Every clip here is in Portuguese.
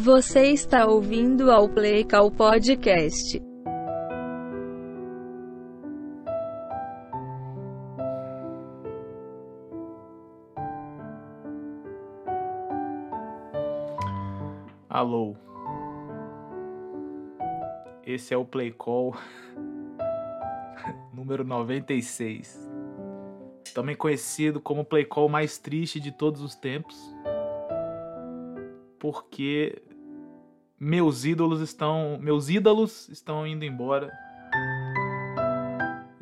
Você está ouvindo ao Play Call Podcast. Alô. Esse é o Play Call número 96. Também conhecido como o Play Call mais triste de todos os tempos. Porque meus ídolos estão, meus ídolos estão indo embora.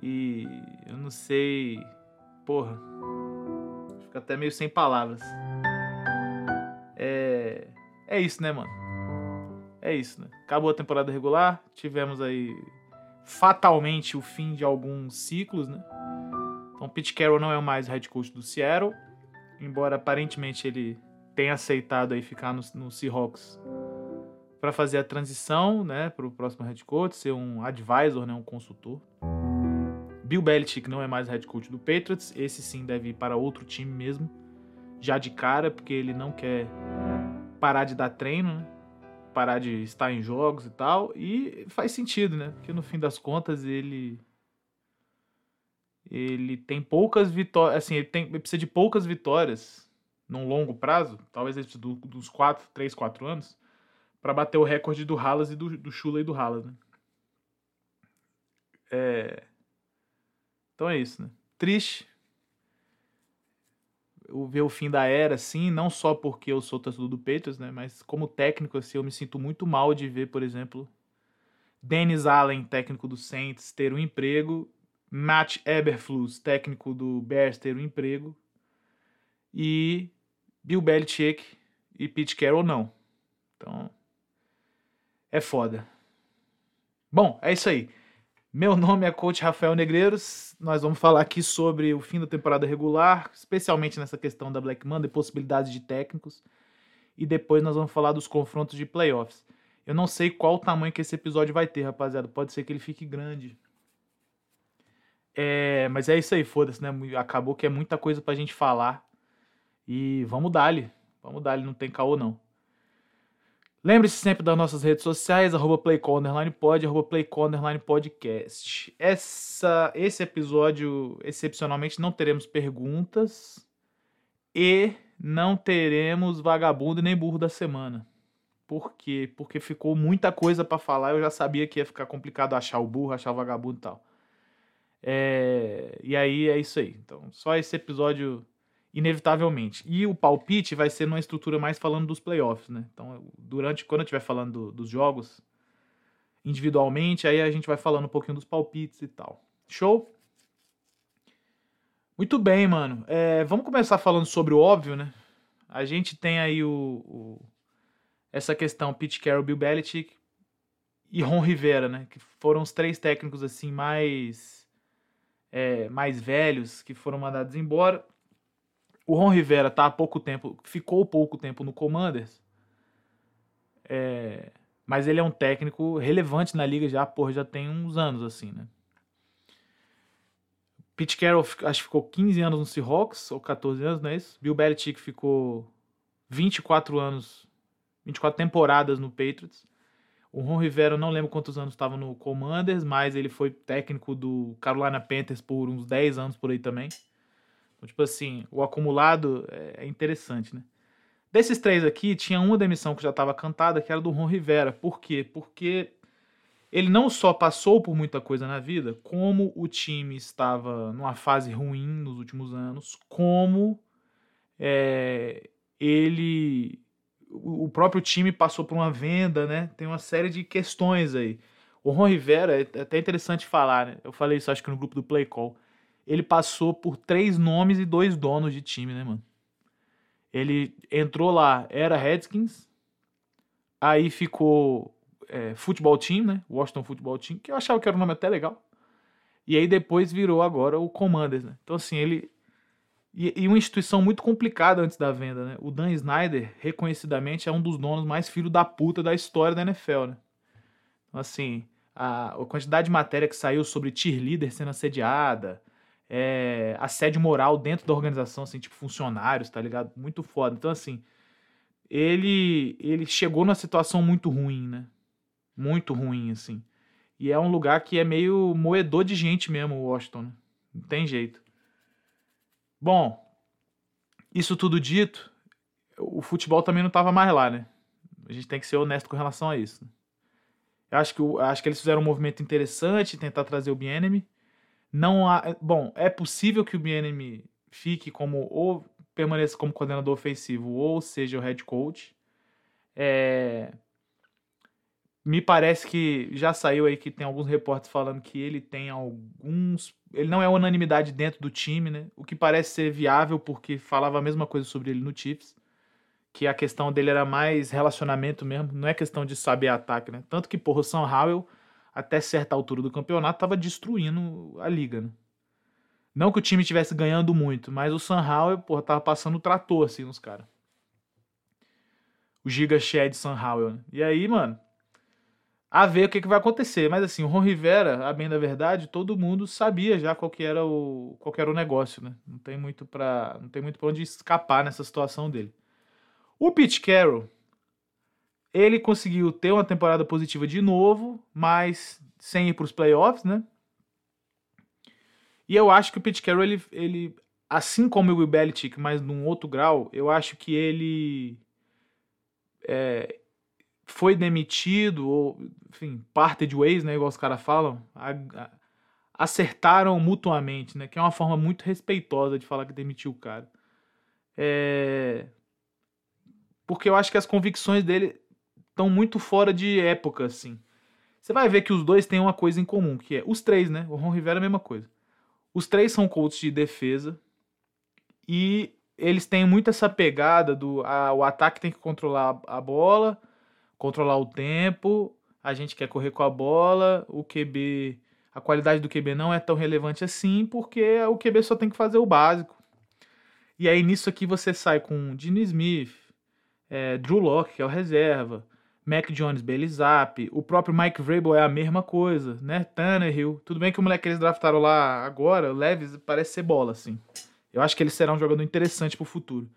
E eu não sei, porra. Fico até meio sem palavras. É é isso, né, mano? É isso, né? Acabou a temporada regular, tivemos aí fatalmente o fim de alguns ciclos, né? Então, Pete Carroll não é mais head coach do Seattle, embora aparentemente ele tenha aceitado aí ficar no, no Seahawks para fazer a transição, né, para o próximo head coach, ser um advisor, né, um consultor. Bill Belichick não é mais head coach do Patriots, esse sim deve ir para outro time mesmo, já de cara, porque ele não quer parar de dar treino, né? parar de estar em jogos e tal. E faz sentido, né? Porque no fim das contas ele ele tem poucas vitórias, assim, ele, tem, ele precisa de poucas vitórias num longo prazo, talvez do, dos 4, 3, 4 anos, para bater o recorde do Halas e do, do Shula e do Halas, né? É... Então é isso, né? Triste, ver o fim da era, assim, não só porque eu sou torcedor do Patriots, né, mas como técnico, assim, eu me sinto muito mal de ver, por exemplo, Dennis Allen, técnico do Saints, ter um emprego, Matt Eberflus, técnico do Bears, ter um emprego, e Bill Belichick e Pete Carroll não. Então, é foda. Bom, é isso aí. Meu nome é Coach Rafael Negreiros. Nós vamos falar aqui sobre o fim da temporada regular, especialmente nessa questão da Black Monday, possibilidades de técnicos. E depois nós vamos falar dos confrontos de playoffs. Eu não sei qual o tamanho que esse episódio vai ter, rapaziada. Pode ser que ele fique grande. É, mas é isso aí, foda-se, né? Acabou que é muita coisa pra gente falar. E vamos dar-lhe. Vamos dar-lhe, não tem caô não. Lembre-se sempre das nossas redes sociais, arroba playcall_pod, arroba. Essa, esse episódio, excepcionalmente, não teremos perguntas e não teremos vagabundo nem burro da semana. Por quê? Porque ficou muita coisa para falar, eu já sabia que ia ficar complicado achar o burro, achar o vagabundo e tal. É... E aí é isso aí. Então, só esse episódio inevitavelmente. E o palpite vai ser numa estrutura mais falando dos playoffs, né? Então, durante quando eu estiver falando do, dos jogos individualmente, aí a gente vai falando um pouquinho dos palpites e tal. Show? Muito bem, mano. É, vamos começar falando sobre o óbvio, né? A gente tem aí o, o essa questão Pete Carroll, Bill Belichick e Ron Rivera, né? Que foram os três técnicos assim mais é, mais velhos que foram mandados embora. O Ron Rivera tá há pouco tempo, ficou pouco tempo no Commanders. É, mas ele é um técnico relevante na liga já, porra, já tem uns anos assim, né? Pete Carroll acho que ficou 15 anos no Seahawks, ou 14 anos, não é isso? Bill Belichick ficou 24 anos, 24 temporadas no Patriots. O Ron Rivera, não lembro quantos anos estava no Commanders, mas ele foi técnico do Carolina Panthers por uns 10 anos por aí também. Então, tipo assim, o acumulado é, é interessante, né? Desses três aqui, tinha uma demissão que já estava cantada, que era do Ron Rivera. Por quê? Porque ele não só passou por muita coisa na vida, como o time estava numa fase ruim nos últimos anos, como é, ele. O próprio time passou por uma venda, né? Tem uma série de questões aí. O Ron Rivera, é até interessante falar, né? Eu falei isso acho que no grupo do Play Call ele passou por três nomes e dois donos de time, né, mano? Ele entrou lá, era Redskins, aí ficou é, Futebol Team, né? Washington Football Team, que eu achava que era um nome até legal. E aí depois virou agora o Commanders, né? Então, assim, ele. E, e, uma instituição muito complicada antes da venda, né? O Dan Snyder, reconhecidamente, é um dos donos mais filho da puta da história da NFL, né? Então, assim, a, a quantidade de matéria que saiu sobre cheerleader sendo assediada, é, assédio moral dentro da organização, assim, tipo funcionários, tá ligado? Muito foda. Então, assim, ele ele chegou numa situação muito ruim, né? Muito ruim, assim. E é um lugar que é meio moedor de gente mesmo, Washington. Né? Não tem jeito. Bom, isso tudo dito, o futebol também não estava mais lá, né? A gente tem que ser honesto com relação a isso. Eu acho que, eu acho que eles fizeram um movimento interessante, tentar trazer o Bienemy. Não há, bom, é possível que o Bienemy fique como ou permaneça como coordenador ofensivo ou seja o head coach. É, me parece que já saiu aí que tem alguns repórteres falando que ele tem alguns. Ele não é unanimidade dentro do time, né? O que parece ser viável, porque falava a mesma coisa sobre ele no Chiefs. Que a questão dele era mais relacionamento mesmo, não é questão de saber ataque, né? Tanto que, porra, o Sam Howell, até certa altura do campeonato, tava destruindo a liga, né? Não que o time estivesse ganhando muito, mas o Sam Howell, porra, tava passando o trator, assim, nos caras. O Giga Shed Sam Howell. Né? E aí, mano, a ver o que, que vai acontecer. Mas assim, o Ron Rivera, a bem da verdade, todo mundo sabia já qual que era o, qual era o negócio, né? Não tem muito para não tem muito para onde escapar nessa situação dele. O Pete Carroll, ele conseguiu ter uma temporada positiva de novo, mas sem ir para os playoffs, né? E eu acho que o Pete Carroll, ele, ele assim como o Will Belichick, mas num outro grau, eu acho que ele é, foi demitido, ou, enfim, parted ways, né, igual os caras falam, a, a, acertaram mutuamente, né, que é uma forma muito respeitosa de falar que demitiu o cara. É... Porque eu acho que as convicções dele estão muito fora de época, assim. Você vai ver que os dois têm uma coisa em comum, que é os três, né? O Ron Rivera é a mesma coisa. Os três são coaches de defesa e eles têm muito essa pegada do a, o ataque tem que controlar a bola, controlar o tempo, a gente quer correr com a bola, o QB, a qualidade do QB não é tão relevante assim, porque o QB só tem que fazer o básico. E aí nisso aqui você sai com Dino Smith, é, Drew Locke, que é o reserva, Mac Jones, Bailey Zapp, o próprio Mike Vrabel é a mesma coisa, né? Tannehill. Tudo bem que o moleque que eles draftaram lá agora, o Leves, parece ser bola, assim. Eu acho que ele será um jogador interessante pro futuro.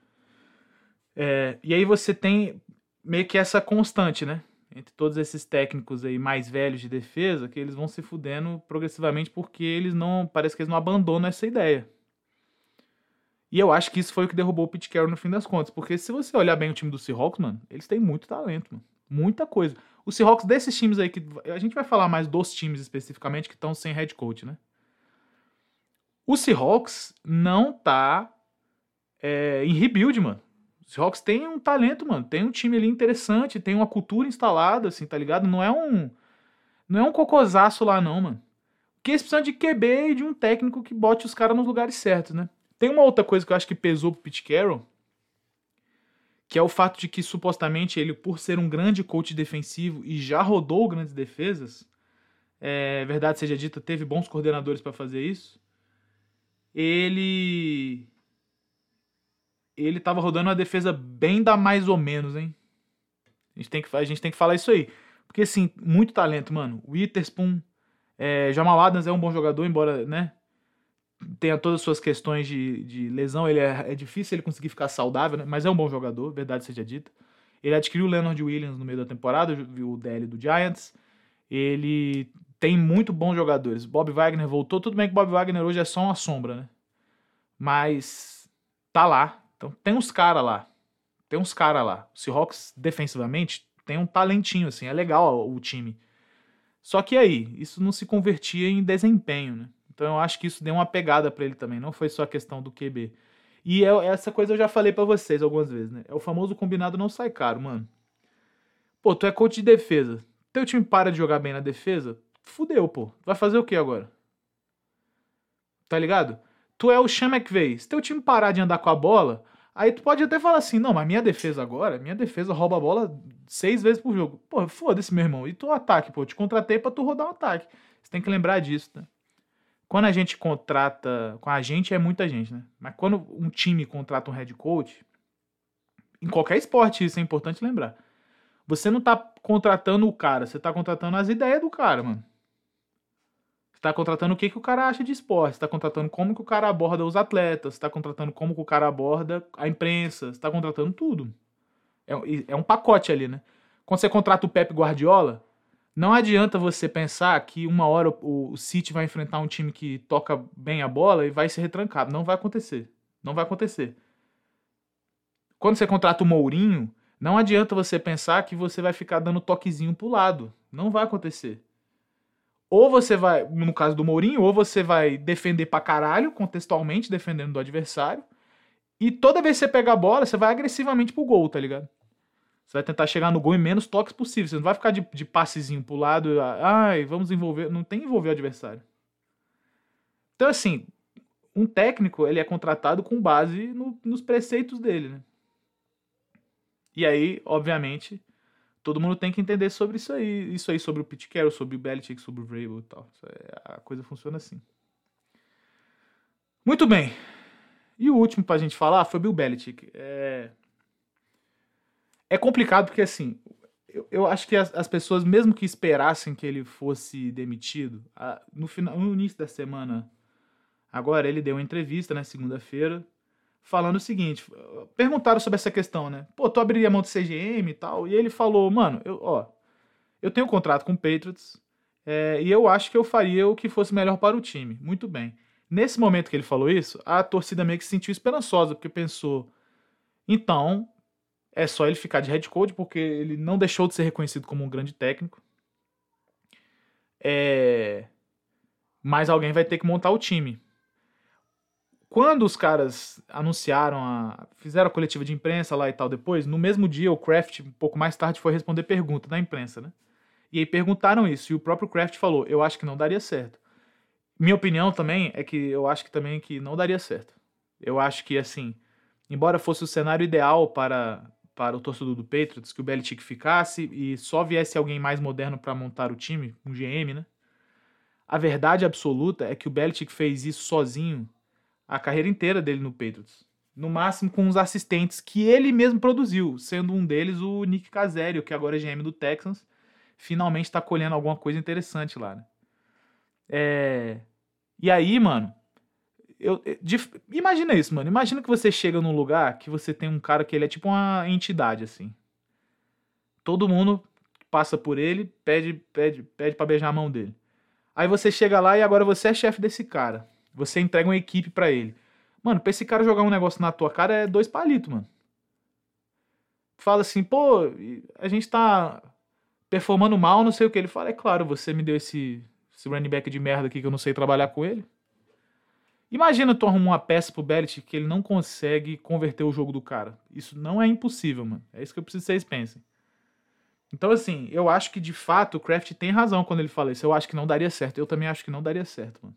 É, e aí você tem meio que essa constante, né? Entre todos esses técnicos aí mais velhos de defesa, que eles vão se fudendo progressivamente porque eles não. Parece que eles não abandonam essa ideia. E eu acho que isso foi o que derrubou o Pete Carroll no fim das contas. Porque se você olhar bem o time do Seahawks, mano, eles têm muito talento, mano. Muita coisa. O Seahawks desses times aí que. A gente vai falar mais dos times especificamente que estão sem head coach, né? O Seahawks não tá é, em rebuild, mano. Os Seahawks tem um talento, mano. Tem um time ali interessante, tem uma cultura instalada, assim, tá ligado? Não é um. Não é um cocosaço lá, não, mano. Porque eles precisam de QB e de um técnico que bote os caras nos lugares certos, né? Tem uma outra coisa que eu acho que pesou pro Pete Carroll, que é o fato de que supostamente ele, por ser um grande coach defensivo e já rodou grandes defesas, é, verdade seja dita, teve bons coordenadores para fazer isso. Ele ele tava rodando uma defesa bem da mais ou menos, hein? A gente tem que, a gente tem que falar isso aí. Porque, assim, muito talento, mano. Witherspoon, é, Jamal Adams é um bom jogador, embora, né, tenha todas as suas questões de, de lesão, ele é, é difícil ele conseguir ficar saudável, né, mas é um bom jogador, verdade seja dita. Ele adquiriu o Leonard Williams no meio da temporada, o DL do Giants. Ele tem muito bons jogadores. Bob Wagner voltou, tudo bem que Bob Wagner hoje é só uma sombra, né? Mas tá lá, então tem uns caras lá. Tem uns caras lá. O Seahawks, defensivamente, tem um talentinho, assim. É legal o time. Só que aí, isso não se convertia em desempenho, né? Então eu acho que isso deu uma pegada para ele também. Não foi só a questão do QB. E é, essa coisa eu já falei para vocês algumas vezes, né? É o famoso combinado não sai caro, mano. Pô, tu é coach de defesa. Teu time para de jogar bem na defesa? Fudeu, pô. Vai fazer o que agora? Tá ligado? Tu é o Sean McVay. Se teu time parar de andar com a bola, aí tu pode até falar assim, não, mas minha defesa agora, minha defesa rouba a bola seis vezes por jogo. Pô, foda-se, meu irmão. E tu ataque, pô, eu te contratei pra tu rodar um ataque. Você tem que lembrar disso, né? Quando a gente contrata, com a gente é muita gente, né? Mas quando um time contrata um head coach, em qualquer esporte isso é importante lembrar. Você não tá contratando o cara, você tá contratando as ideias do cara, mano. Você tá contratando o que, que o cara acha de esporte, você tá contratando como que o cara aborda os atletas, você tá contratando como que o cara aborda a imprensa, você tá contratando tudo. É, é um pacote ali, né? Quando você contrata o Pep Guardiola, não adianta você pensar que uma hora o, City vai enfrentar um time que toca bem a bola e vai ser retrancado. Não vai acontecer. Não vai acontecer. Quando você contrata o Mourinho, não adianta você pensar que você vai ficar dando toquezinho pro lado. Não vai acontecer. Ou você vai, no caso do Mourinho, ou você vai defender pra caralho, contextualmente, defendendo do adversário. E toda vez que você pega a bola, você vai agressivamente pro gol, tá ligado? Você vai tentar chegar no gol em menos toques possível. Você não vai ficar de, de passezinho pro lado, ai, vamos envolver. Não tem envolver o adversário. Então, assim, um técnico, ele é contratado com base no, nos preceitos dele, né? E aí, obviamente, todo mundo tem que entender sobre isso aí. Isso aí sobre o Pete Carroll, sobre o Belichick, sobre o Vrabel e tal. A coisa funciona assim. Muito bem. E o último pra gente falar foi Bill Belichick. É, é complicado porque, assim, eu, eu acho que as, as, pessoas, mesmo que esperassem que ele fosse demitido, a, no, final, no início da semana, agora ele deu uma entrevista, na né, segunda-feira, falando o seguinte: perguntaram sobre essa questão, né? Pô, tu abriria mão do CGM e tal? E ele falou, mano, eu, ó, eu tenho um contrato com o Patriots é, e eu acho que eu faria o que fosse melhor para o time. Muito bem. Nesse momento que ele falou isso, a torcida meio que se sentiu esperançosa, porque pensou, então é só ele ficar de head coach, porque ele não deixou de ser reconhecido como um grande técnico. É... Mas alguém vai ter que montar o time. Quando os caras anunciaram, a, fizeram a coletiva de imprensa lá e tal depois, no mesmo dia o Kraft, um pouco mais tarde, foi responder pergunta da imprensa, né? E aí perguntaram isso, e o próprio Kraft falou, eu acho que não daria certo. Minha opinião também é que eu acho que também que não daria certo. Eu acho que, assim, embora fosse o cenário ideal para, para o torcedor do Patriots, que o Belichick ficasse e só viesse alguém mais moderno para montar o time, um GM, né? A verdade absoluta é que o Belichick fez isso sozinho a carreira inteira dele no Patriots. No máximo com os assistentes que ele mesmo produziu, sendo um deles o Nick Caserio, que agora é GM do Texans, finalmente está colhendo alguma coisa interessante lá, né? É... E aí, mano, eu, de, imagina isso, mano. Imagina que você chega num lugar que você tem um cara que ele é tipo uma entidade, assim. Todo mundo passa por ele, pede, pede, pede para beijar a mão dele. Aí você chega lá e agora você é chefe desse cara. Você entrega uma equipe para ele. Mano, pra esse cara jogar um negócio na tua cara é dois palitos, mano. Fala assim, pô, a gente tá performando mal, não sei o que. Ele fala, é claro, você me deu esse, esse running back de merda aqui que eu não sei trabalhar com ele. Imagina tu arrumar uma peça pro Bellet que ele não consegue converter o jogo do cara. Isso não é impossível, mano. É isso que eu preciso que vocês pensem. Então, assim, eu acho que de fato o Kraft tem razão quando ele fala isso. Eu acho que não daria certo. Eu também acho que não daria certo, mano.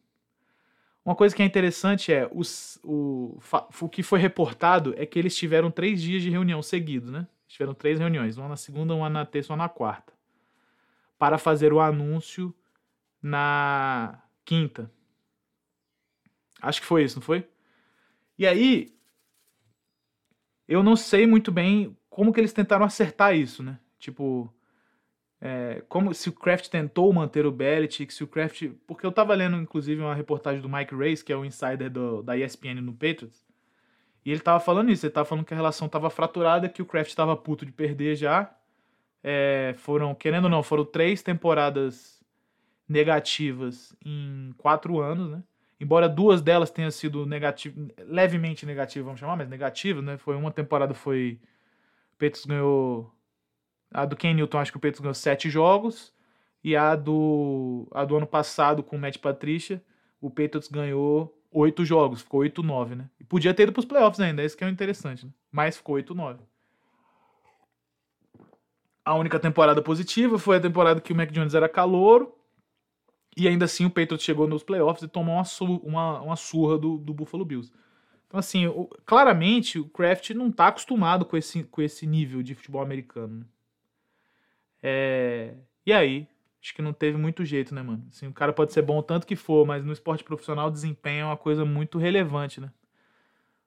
Uma coisa que é interessante é os, o, o que foi reportado é que eles tiveram três dias de reunião seguidos, né? Tiveram três reuniões, uma na segunda, uma na terça, uma na quarta, para fazer o anúncio na quinta. Acho que foi isso, não foi? E aí, eu não sei muito bem como que eles tentaram acertar isso, né? Tipo, é, como se o Kraft tentou manter o Belichick, se o Kraft. Porque eu tava lendo, inclusive, uma reportagem do Mike Race, que é o insider do, da ESPN no Patriots. E ele tava falando isso, ele tava falando que a relação tava fraturada, que o Kraft tava puto de perder já. É, foram, querendo ou não, foram três temporadas negativas em quatro anos, né? Embora duas delas tenham sido negativo, levemente negativas, vamos chamar, mas negativas, né? Foi uma temporada foi. O Patriots ganhou a do Ken Newton, acho que o Patriots ganhou sete jogos. E a do, a do ano passado, com o Matt Patricia, o Patriots ganhou oito jogos. Ficou 8-9, né? E podia ter ido pros playoffs ainda, esse que é o interessante, né? Mas ficou 8-9. A única temporada positiva foi a temporada que o Mac Jones era calouro. E ainda assim o Patriots chegou nos playoffs e tomou uma, uma, uma surra do, do Buffalo Bills. Então, assim, o, claramente o Kraft não está acostumado com esse, com esse nível de futebol americano. Né? É... E aí, acho que não teve muito jeito, né, mano? Assim, o cara pode ser bom o tanto que for, mas no esporte profissional desempenho é uma coisa muito relevante, né?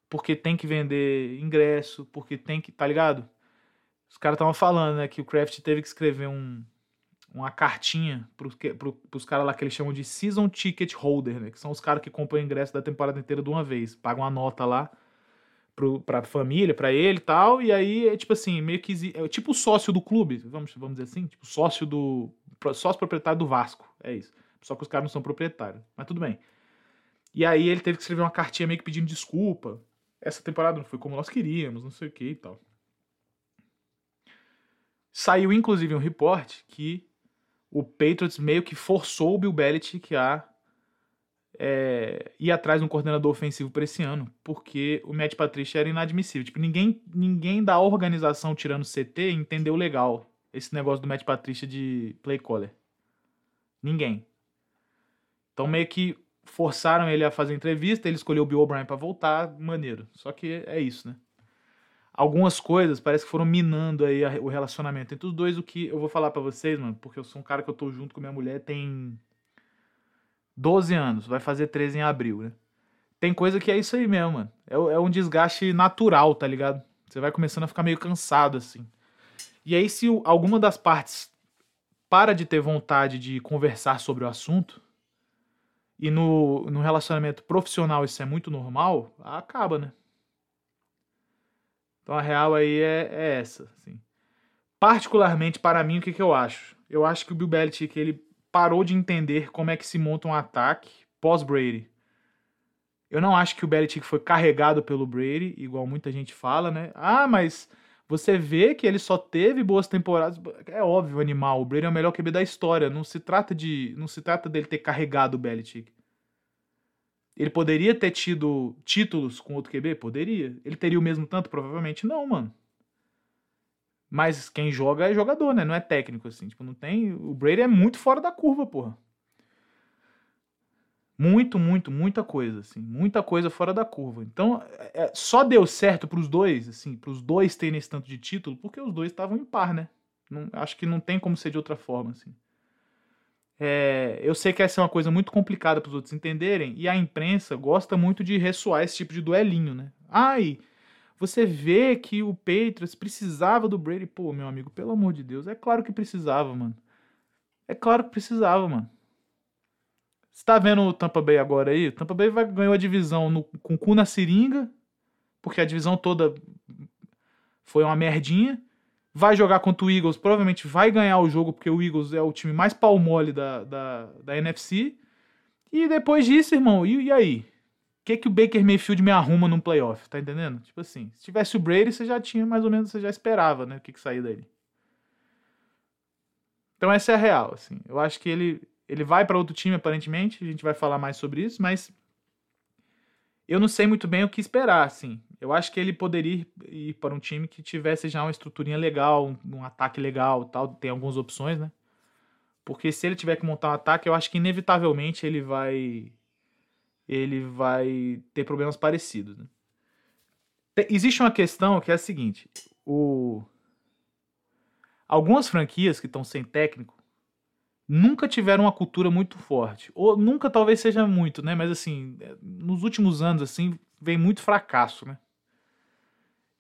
Porque tem que vender ingresso, porque tem que, tá ligado? Os caras estavam falando, né, que o Kraft teve que escrever um, uma cartinha pro, pros caras lá que eles chamam de season ticket holder, né? Que são os caras que compram o ingresso da temporada inteira de uma vez, pagam uma nota lá pro, pra família, pra ele e tal. E aí é tipo assim, meio que. É tipo sócio do clube, vamos, vamos dizer assim, tipo sócio do. Sócio proprietário do Vasco. É isso. Só que os caras não são proprietários. Mas tudo bem. E aí ele teve que escrever uma cartinha meio que pedindo desculpa. Essa temporada não foi como nós queríamos, não sei o que e tal. Saiu inclusive um report que o Patriots meio que forçou o Bill Belichick a é, ir atrás de um coordenador ofensivo para esse ano, porque o Matt Patricia era inadmissível. Tipo, ninguém, ninguém da organização tirando CT entendeu legal esse negócio do Matt Patricia de play caller. Ninguém. Então meio que forçaram ele a fazer entrevista, ele escolheu o Bill O'Brien para voltar, maneiro. Só que é isso, né? Algumas coisas parece que foram minando aí o relacionamento entre os dois, o que eu vou falar para vocês, mano, porque eu sou um cara que eu tô junto com minha mulher tem 12 anos, vai fazer 13 em abril, né? Tem coisa que é isso aí mesmo, mano. É, é um desgaste natural, tá ligado? Você vai começando a ficar meio cansado, assim. E aí, se alguma das partes para de ter vontade de conversar sobre o assunto, e no, no relacionamento profissional isso é muito normal, acaba, né? Então a real aí é, é essa. Assim. Particularmente para mim, o que, que eu acho? Eu acho que o Bill Belichick ele parou de entender como é que se monta um ataque pós-Brady. Eu não acho que o Belichick foi carregado pelo Brady, igual muita gente fala, né? Ah, mas você vê que ele só teve boas temporadas. É óbvio, animal. O Brady é o melhor QB da história. Não se trata de, não se trata dele ter carregado o Belichick. Ele poderia ter tido títulos com outro QB? Poderia. Ele teria o mesmo tanto? Provavelmente não, mano. Mas quem joga é jogador, né? Não é técnico, assim. Tipo, não tem. O Brady é muito fora da curva, porra. Muito, muito, muita coisa, assim, muita coisa fora da curva. Então, é, é só deu certo para os dois, assim, para os dois terem esse tanto de título, porque os dois estavam em par, né? Não, acho que não tem como ser de outra forma, assim. É, eu sei que essa é uma coisa muito complicada para os outros entenderem, e a imprensa gosta muito de ressoar esse tipo de duelinho, né? Ai, você vê que o Patriots precisava do Brady. Pô, meu amigo, pelo amor de Deus, é claro que precisava, mano. É claro que precisava, mano. Você tá vendo o Tampa Bay agora aí? O Tampa Bay vai, ganhou a divisão no, com cu na seringa, porque a divisão toda foi uma merdinha. Vai jogar contra o Eagles, provavelmente vai ganhar o jogo, porque o Eagles é o time mais pau mole da, da, da NFC. E depois disso, irmão, e, e aí? O que, que o Baker Mayfield me arruma num playoff? Tá entendendo? Tipo assim, se tivesse o Brady, você já tinha mais ou menos, você já esperava, né? O que, que sair dele. Então essa é a real, assim. Eu acho que ele ele vai para outro time, aparentemente. A gente vai falar mais sobre isso, mas eu não sei muito bem o que esperar, assim. Eu acho que ele poderia ir para um time que tivesse já uma estruturinha legal, um, ataque legal, tal. Tem algumas opções, né? Porque se ele tiver que montar um ataque, eu acho que inevitavelmente ele vai ele vai ter problemas parecidos. Né? Existe uma questão que é a seguinte: o algumas franquias que estão sem técnico nunca tiveram uma cultura muito forte. Ou nunca talvez seja muito, né? Mas assim, é, nos últimos anos, assim, vem muito fracasso, né?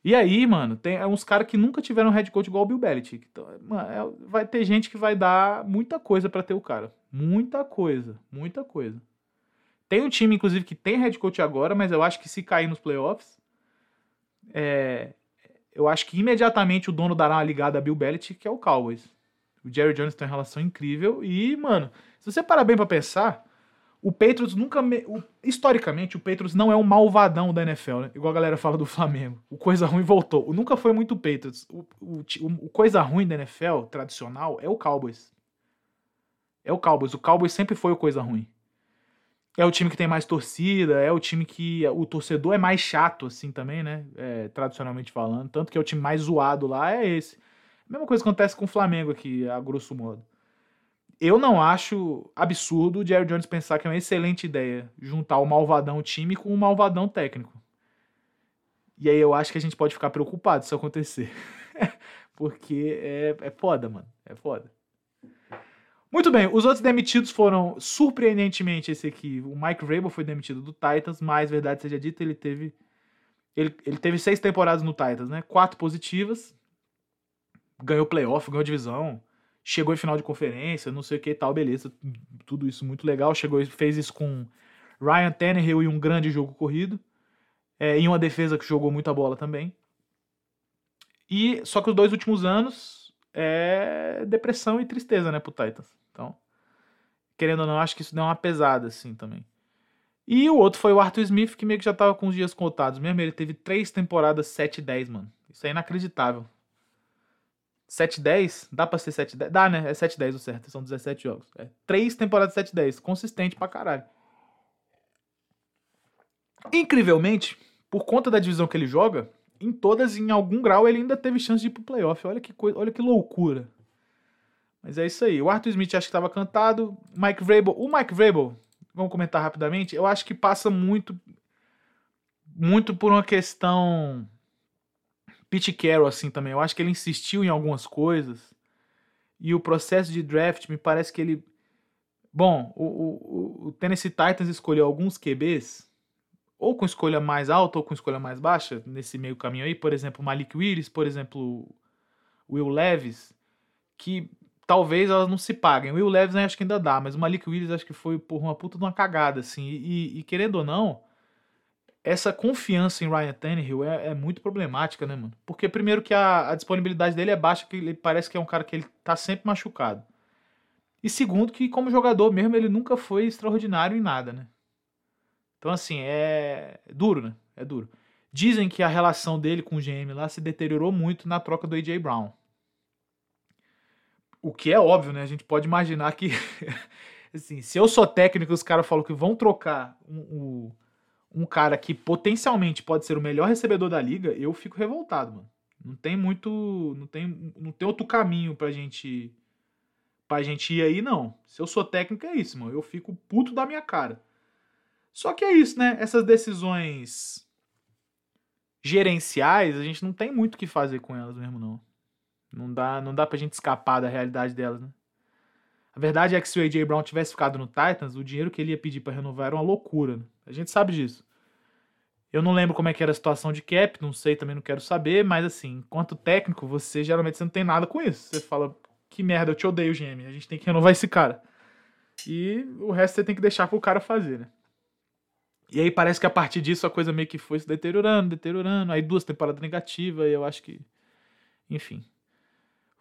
E aí, mano, tem uns caras que nunca tiveram head coach igual o Bill Belichick. Então, mano, é, vai ter gente que vai dar muita coisa para ter o cara. Muita coisa, muita coisa. Tem um time, inclusive, que tem head coach agora, mas eu acho que se cair nos playoffs, é, eu acho que imediatamente o dono dará uma ligada a Bill Belichick, que é o Cowboys. O Jerry Jones tem uma relação incrível. E, mano, se você parar bem pra pensar, o Patriots nunca. Me... O... Historicamente, o Patriots não é um malvadão da NFL, né? Igual a galera fala do Flamengo. O coisa ruim voltou. O nunca foi muito Patriots. O, o, o coisa ruim da NFL, tradicional, é o Cowboys. É o Cowboys. O Cowboys sempre foi o coisa ruim. É o time que tem mais torcida, é o time que o torcedor é mais chato, assim, também, né? É, tradicionalmente falando. Tanto que é o time mais zoado lá, é esse. A mesma coisa acontece com o Flamengo aqui, a grosso modo. Eu não acho absurdo o Jerry Jones pensar que é uma excelente ideia juntar o malvadão time com o malvadão técnico. E aí eu acho que a gente pode ficar preocupado se isso acontecer. Porque é, é foda, mano. É foda. Muito bem, os outros demitidos foram, surpreendentemente, esse aqui. O Mike Vrabel foi demitido do Titans, mas, verdade seja dita, ele teve. Ele, ele teve seis temporadas no Titans, né? Quatro positivas, ganhou playoff, ganhou divisão, chegou em final de conferência, não sei o que tal, beleza. Tudo isso muito legal. Chegou fez isso com Ryan Tannehill e um grande jogo corrido. É, e uma defesa que jogou muita bola também. E só que os dois últimos anos é depressão e tristeza, né, pro Titans. Então, querendo ou não, acho que isso deu uma pesada assim também. E o outro foi o Arthur Smith, que meio que já tava com os dias contados mesmo. Ele teve três temporadas 7-10, mano. Isso é inacreditável. 7-10? Dá pra ser 7-10? Dá, né? É 7-10 o certo. São 17 jogos. É. Três temporadas 7-10. Consistente pra caralho. Incrivelmente, por conta da divisão que ele joga, em todas, em algum grau, ele ainda teve chance de ir pro playoff. Olha que coisa, olha que loucura. Mas é isso aí. O Arthur Smith acho que estava cantado. Mike Vrabel. O Mike Vrabel, vamos comentar rapidamente, eu acho que passa muito muito por uma questão Pete Carroll assim também. Eu acho que ele insistiu em algumas coisas e o processo de draft me parece que ele bom, o, o, o Tennessee Titans escolheu alguns QBs ou com escolha mais alta ou com escolha mais baixa nesse meio caminho aí, por exemplo, Malik Willis, por exemplo, Will Levis, que talvez elas não se paguem. O Will Levis né, acho que ainda dá, mas o Malik Willis acho que foi por uma puta de uma cagada, assim. E, e, querendo ou não, essa confiança em Ryan Tannehill é, é, muito problemática, né, mano? Porque primeiro que a, a, disponibilidade dele é baixa, que ele parece que é um cara que ele tá sempre machucado. E segundo que como jogador mesmo ele nunca foi extraordinário em nada, né? Então assim, é, duro, né? É duro. Dizem que a relação dele com o GM lá se deteriorou muito na troca do AJ Brown. O que é óbvio, né? A gente pode imaginar que, assim, se eu sou técnico e os caras falam que vão trocar um, um, um, cara que potencialmente pode ser o melhor recebedor da liga, eu fico revoltado, mano. Não tem muito. Não tem, não tem outro caminho pra gente. Pra gente ir aí, não. Se eu sou técnico, é isso, mano. Eu fico puto da minha cara. Só que é isso, né? Essas decisões gerenciais, a gente não tem muito o que fazer com elas mesmo, não. Não dá, não dá pra gente escapar da realidade delas, né? A verdade é que se o AJ Brown tivesse ficado no Titans, o dinheiro que ele ia pedir para renovar era uma loucura. Né? A gente sabe disso. Eu não lembro como é que era a situação de cap, não sei, também não quero saber, mas assim, enquanto técnico, você geralmente você não tem nada com isso. Você fala, que merda, eu te odeio, GM, a gente tem que renovar esse cara. E o resto você tem que deixar pro cara fazer, né? E aí parece que a partir disso a coisa meio que foi se deteriorando, deteriorando. Aí duas temporadas negativas, e eu acho que. Enfim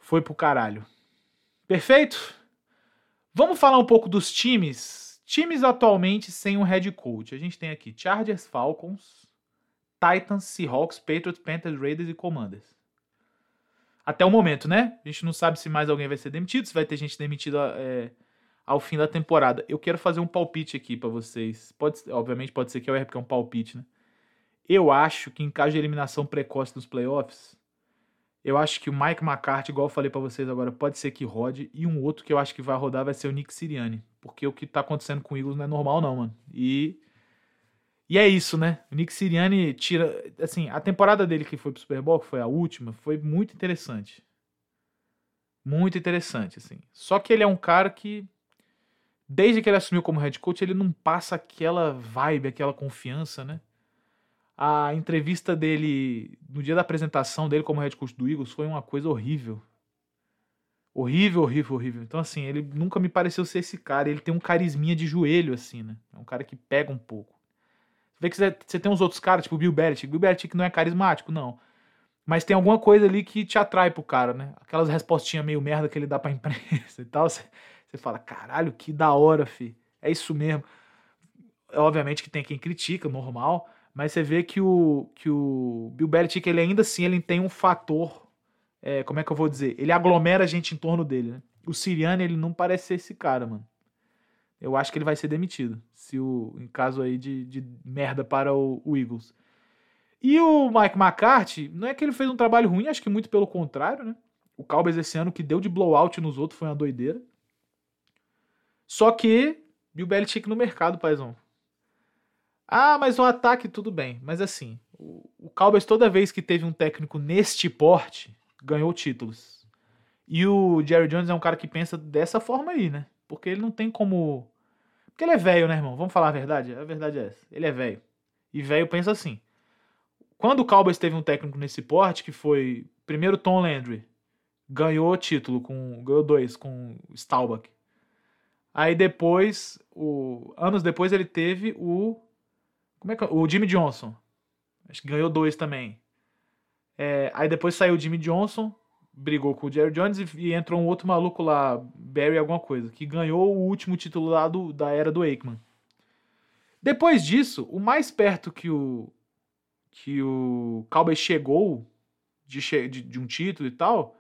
foi pro caralho. Perfeito? Vamos falar um pouco dos times. Times atualmente sem um head coach. A gente tem aqui Chargers, Falcons, Titans, Seahawks, Patriots, Panthers, Raiders e Commanders. Até o momento, né? A gente não sabe se mais alguém vai ser demitido, se vai ter gente demitida é, ao fim da temporada. Eu quero fazer um palpite aqui para vocês. Pode, obviamente pode ser que eu erre porque é um palpite, né? Eu acho que em caso de eliminação precoce dos playoffs, eu acho que o Mike McCarthy, igual eu falei para vocês agora, pode ser que rode. E um outro que eu acho que vai rodar vai ser o Nick Sirianni. Porque o que tá acontecendo com o Eagles não é normal, não, mano. E. E é isso, né? O Nick Sirianni tira. Assim, a temporada dele que foi pro Super Bowl, que foi a última, foi muito interessante. Muito interessante, assim. Só que ele é um cara que. Desde que ele assumiu como head coach, ele não passa aquela vibe, aquela confiança, né? A entrevista dele, no dia da apresentação dele como head coach do Eagles, foi uma coisa horrível. Horrível, horrível, horrível. Então, assim, ele nunca me pareceu ser esse cara. Ele tem um carisminha de joelho, assim, né? É um cara que pega um pouco. Você vê que você tem uns outros caras, tipo o Bill Belichick. Bill Belichick não é carismático, não. Mas tem alguma coisa ali que te atrai pro cara, né? Aquelas respostinhas meio merda que ele dá pra imprensa e tal. Você, você fala, caralho, que da hora, fi. É isso mesmo. Obviamente que tem quem critica, normal mas você vê que o, que o Bill Belichick, ele ainda assim, ele tem um fator, é, como é que eu vou dizer? Ele aglomera a gente em torno dele, né? O Siriane, ele não parece ser esse cara, mano. Eu acho que ele vai ser demitido, se o, em caso aí de, de merda para o, o Eagles. E o Mike McCarthy, não é que ele fez um trabalho ruim, acho que muito pelo contrário, né? O Cowboys esse ano que deu de blowout nos outros foi uma doideira. Só que Bill Belichick no mercado, paizão. Ah, mas o ataque tudo bem. Mas assim, o, o Cowboys toda vez que teve um técnico neste porte, ganhou títulos. E o Jerry Jones é um cara que pensa dessa forma aí, né? Porque ele não tem como. Porque ele é velho, né, irmão? Vamos falar a verdade? A verdade é essa. Ele é velho. E velho pensa assim. Quando o Cowboys teve um técnico nesse porte, que foi primeiro Tom Landry, ganhou título com. ganhou dois com Staubach. Aí depois, o, anos depois, ele teve o como é que, é? o Jimmy Johnson. Acho que ganhou dois também. É, aí depois saiu o Jimmy Johnson, brigou com o Jerry Jones e, e, entrou um outro maluco lá, Barry alguma coisa, que ganhou o último título lá do, da era do Aikman. Depois disso, o mais perto que o que o Cowboys chegou de, de, de um título e tal,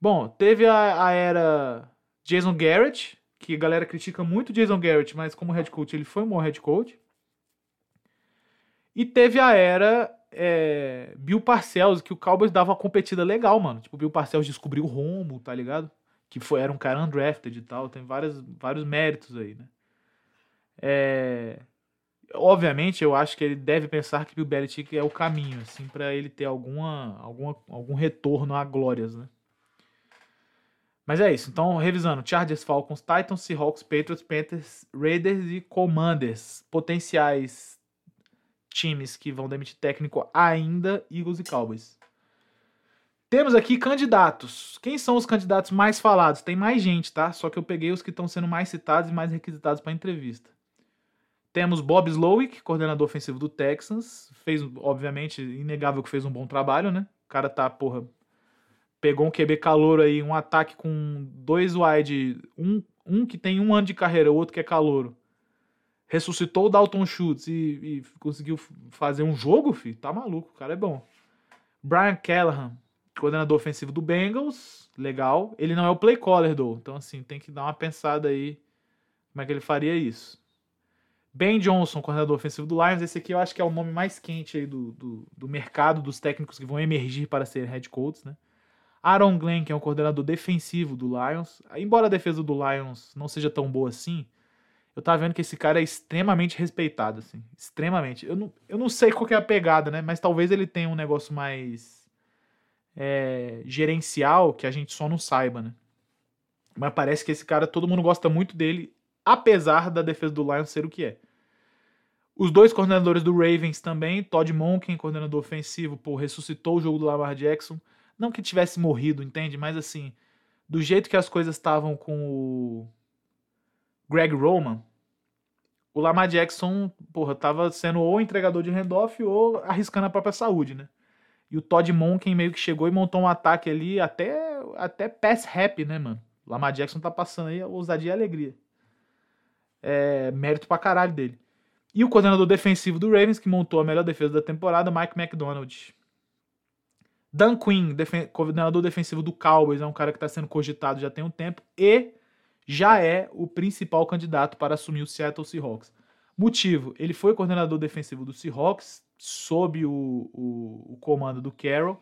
bom, teve a, a era Jason Garrett, que a galera critica muito Jason Garrett, mas como head coach ele foi um bom head coach. E teve a era é, Bill Parcells, que o Cowboys dava uma competida legal, mano. Tipo, Bill Parcells descobriu o Romo, tá ligado? Que foi, era um cara undrafted e tal. Tem várias, vários méritos aí, né? É, obviamente, eu acho que ele deve pensar que Bill Belichick é o caminho, assim, para ele ter alguma, alguma, algum retorno a glórias, né? Mas é isso. Então, revisando: Chargers, Falcons, Titans, Seahawks, Patriots, Panthers, Raiders e Commanders. Potenciais times que vão demitir técnico ainda, Eagles e Cowboys. Temos aqui candidatos. Quem são os candidatos mais falados? Tem mais gente, tá? Só que eu peguei os que estão sendo mais citados e mais requisitados para entrevista. Temos Bob Slowick, coordenador ofensivo do Texans. Fez, obviamente, inegável que fez um bom trabalho, né? O cara tá, porra, pegou um QB calor aí, um ataque com dois wide, um, um que tem um ano de carreira, o outro que é calouro ressuscitou o Dalton Schultz e, e, conseguiu fazer um jogo, filho, tá maluco, o cara é bom. Brian Callahan, coordenador ofensivo do Bengals, legal. Ele não é o play caller, do, então assim, tem que dar uma pensada aí como é que ele faria isso. Ben Johnson, coordenador ofensivo do Lions, esse aqui eu acho que é o nome mais quente aí do, do, do mercado dos técnicos que vão emergir para ser head coaches, né? Aaron Glenn, que é um coordenador defensivo do Lions. Embora a defesa do Lions não seja tão boa assim, eu tava vendo que esse cara é extremamente respeitado, assim. Extremamente. Eu não, eu não sei qual é a pegada, né? Mas talvez ele tenha um negócio mais é, gerencial que a gente só não saiba, né? Mas parece que esse cara, todo mundo gosta muito dele, apesar da defesa do Lions ser o que é. Os dois coordenadores do Ravens também, Todd Monken, coordenador ofensivo, pô, ressuscitou o jogo do Lamar Jackson. Não que tivesse morrido, entende? Mas assim, do jeito que as coisas estavam com o Greg Roman, o Lamar Jackson, porra, tava sendo ou entregador de handoff ou arriscando a própria saúde, né? E o Todd Monken meio que chegou e montou um ataque ali até, até pass rap, né, mano? O Lamar Jackson tá passando aí ousadia e alegria. É, mérito pra caralho dele. E o coordenador defensivo do Ravens, que montou a melhor defesa da temporada, Mike McDonald. Dan Quinn, defen coordenador defensivo do Cowboys, é um cara que está sendo cogitado já tem um tempo. E já é o principal candidato para assumir o Seattle Seahawks. Motivo: ele foi coordenador defensivo do Seahawks, sob o, o, o comando do Carroll,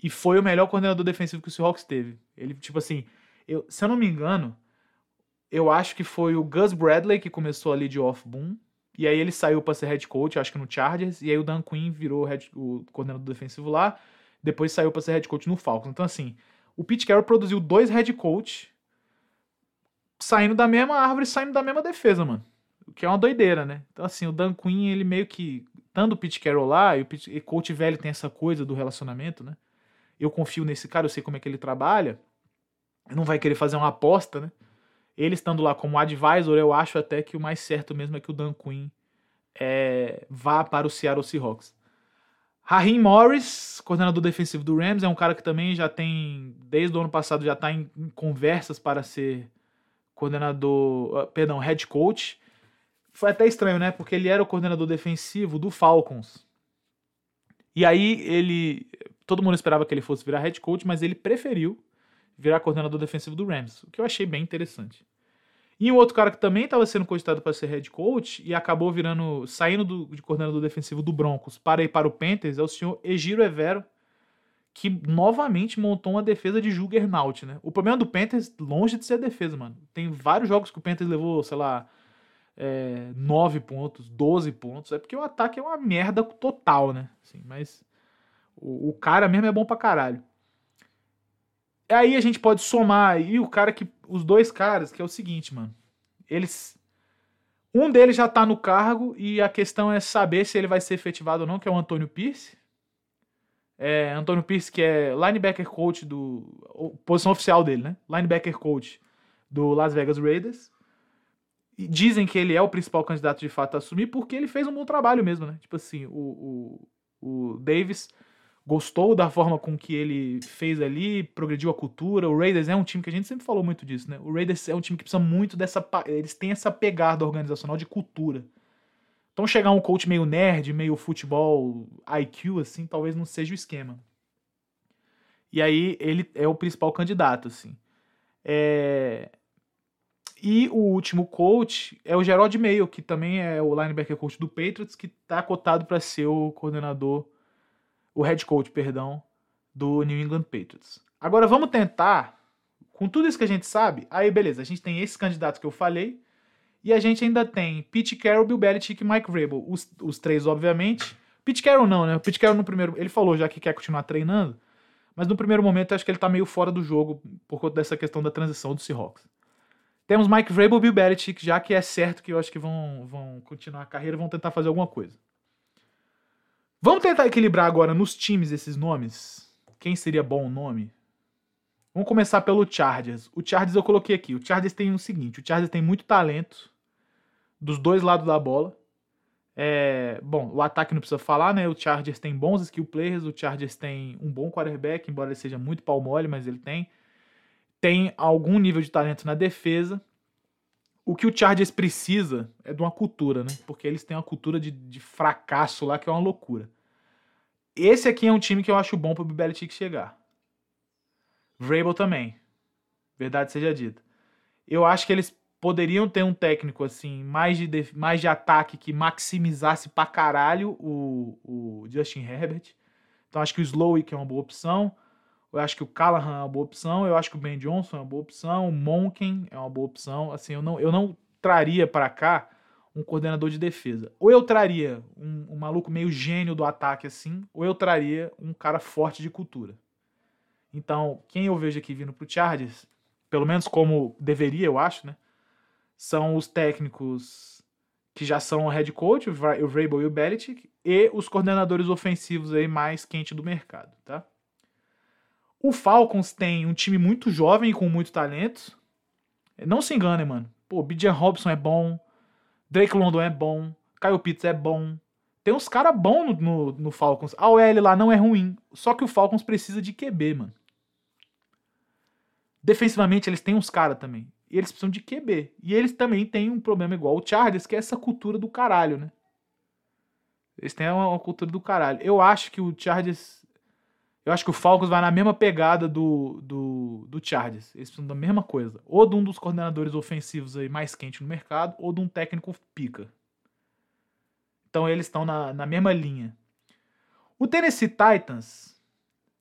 e foi o melhor coordenador defensivo que o Seahawks teve. Ele, tipo assim, eu, se eu não me engano, eu acho que foi o Gus Bradley que começou ali de off-boom, e aí ele saiu para ser head coach, acho que no Chargers, e aí o Dan Quinn virou head, o coordenador defensivo lá, depois saiu para ser head coach no Falcons. Então, assim, o Pete Carroll produziu dois head coach saindo da mesma árvore, saindo da mesma defesa, mano. O que é uma doideira, né? Então, assim, o Dan Quinn, ele meio que. Tanto o Pete Carroll lá, e o Pete, e coach velho tem essa coisa do relacionamento, né? Eu confio nesse cara, eu sei como é que ele trabalha. Não vai querer fazer uma aposta, né? Ele estando lá como advisor, eu acho até que o mais certo mesmo é que o Dan Quinn é, vá para o Seattle Seahawks. Raheem Morris, coordenador defensivo do Rams, é um cara que também já tem, desde o ano passado, já está em, em conversas para ser coordenador, ah, perdão, head coach. Foi até estranho, né? Porque ele era o coordenador defensivo do Falcons. E aí ele, todo mundo esperava que ele fosse virar head coach, mas ele preferiu virar coordenador defensivo do Rams, o que eu achei bem interessante. E um outro cara que também estava sendo cogitado para ser head coach e acabou virando, saindo do, de coordenador defensivo do Broncos para ir para o Panthers é o senhor Egiro Evero, que novamente montou uma defesa de Juggernaut, né? O problema do Panthers, longe de ser a defesa, mano. Tem vários jogos que o Panthers levou, sei lá, é, 9 pontos, 12 pontos. É porque o ataque é uma merda total, né? Assim, mas o, o cara mesmo é bom pra caralho. Aí a gente pode somar aí o cara que. Os dois caras, que é o seguinte, mano. Eles. Um deles já tá no cargo e a questão é saber se ele vai ser efetivado ou não, que é o Antônio Pierce é, Antônio Pierce, que é linebacker coach do. posição oficial dele, né? Linebacker coach do Las Vegas Raiders. E dizem que ele é o principal candidato de fato a assumir porque ele fez um bom trabalho mesmo, né? Tipo assim, o, o, o Davis gostou da forma com que ele fez ali, progrediu a cultura. O Raiders é um time que a gente sempre falou muito disso, né? O Raiders é um time que precisa muito dessa. Eles têm essa pegada organizacional de cultura. Então chegar um coach meio nerd, meio futebol IQ, assim, talvez não seja o esquema. E aí ele é o principal candidato, assim. É... E o último coach é o Gerald Mayo, que também é o linebacker coach do Patriots, que está cotado para ser o coordenador o head coach, perdão, do New England Patriots. Agora vamos tentar, com tudo isso que a gente sabe, aí beleza, a gente tem esses candidatos que eu falei, e a gente ainda tem Pete Carroll, Bill Belichick e Mike Vrabel, os, os três, obviamente. Pete Carroll não, né? Pete Carroll no primeiro, ele falou já que quer continuar treinando, mas no primeiro momento acho que ele tá meio fora do jogo por conta dessa questão da transição do Seahawks. Temos Mike Vrabel e Bill Belichick, já que é certo que eu acho que vão, vão continuar a carreira, vão tentar fazer alguma coisa. Vamos tentar equilibrar agora nos times esses nomes. Quem seria bom o nome? Vamos começar pelo Chargers. O Chargers eu coloquei aqui. O Chargers tem o seguinte: o Chargers tem muito talento dos dois lados da bola. É, bom, o ataque não precisa falar, né? O Chargers tem bons skill players, o Chargers tem um bom quarterback, embora ele seja muito pau mole, mas ele tem. Tem algum nível de talento na defesa. O que o Chargers precisa é de uma cultura, né? Porque eles têm uma cultura de, de fracasso lá que é uma loucura. Esse aqui é um time que eu acho bom para o Belichick chegar. Vrabel também. Verdade seja dita. Eu acho que eles poderiam ter um técnico assim, mais de, mais de ataque que maximizasse pra caralho o, o Justin Herbert. Então acho que o Slowick é uma boa opção. Eu acho que o Callahan é uma boa opção. Eu acho que o Ben Johnson é uma boa opção. O Monken é uma boa opção. Assim, eu não, eu não traria para cá um coordenador de defesa. Ou eu traria um, um, maluco meio gênio do ataque assim, ou eu traria um cara forte de cultura. Então, quem eu vejo aqui vindo pro Chargers, pelo menos como deveria, eu acho, né? São os técnicos que já são o head coach, o Vrabel e o Belichick, e os coordenadores ofensivos aí mais quente do mercado, tá? O Falcons tem um time muito jovem com muito talento. Não se engane, mano. Pô, Bijan Robson é bom, Drake London é bom, Kyle Pitts é bom. Tem uns caras bons no, no, no, Falcons. A OL lá não é ruim. Só que o Falcons precisa de QB, mano. Defensivamente, eles têm uns caras também. E eles precisam de QB. E eles também têm um problema igual o Chargers, que é essa cultura do caralho, né? Eles têm uma, cultura do caralho. Eu acho que o Chargers. Eu acho que o Falcons vai na mesma pegada do, do, do Chargers. Eles precisam da mesma coisa. Ou de um dos coordenadores ofensivos aí mais quente no mercado, ou de um técnico pica. Então eles estão na, na mesma linha. O Tennessee Titans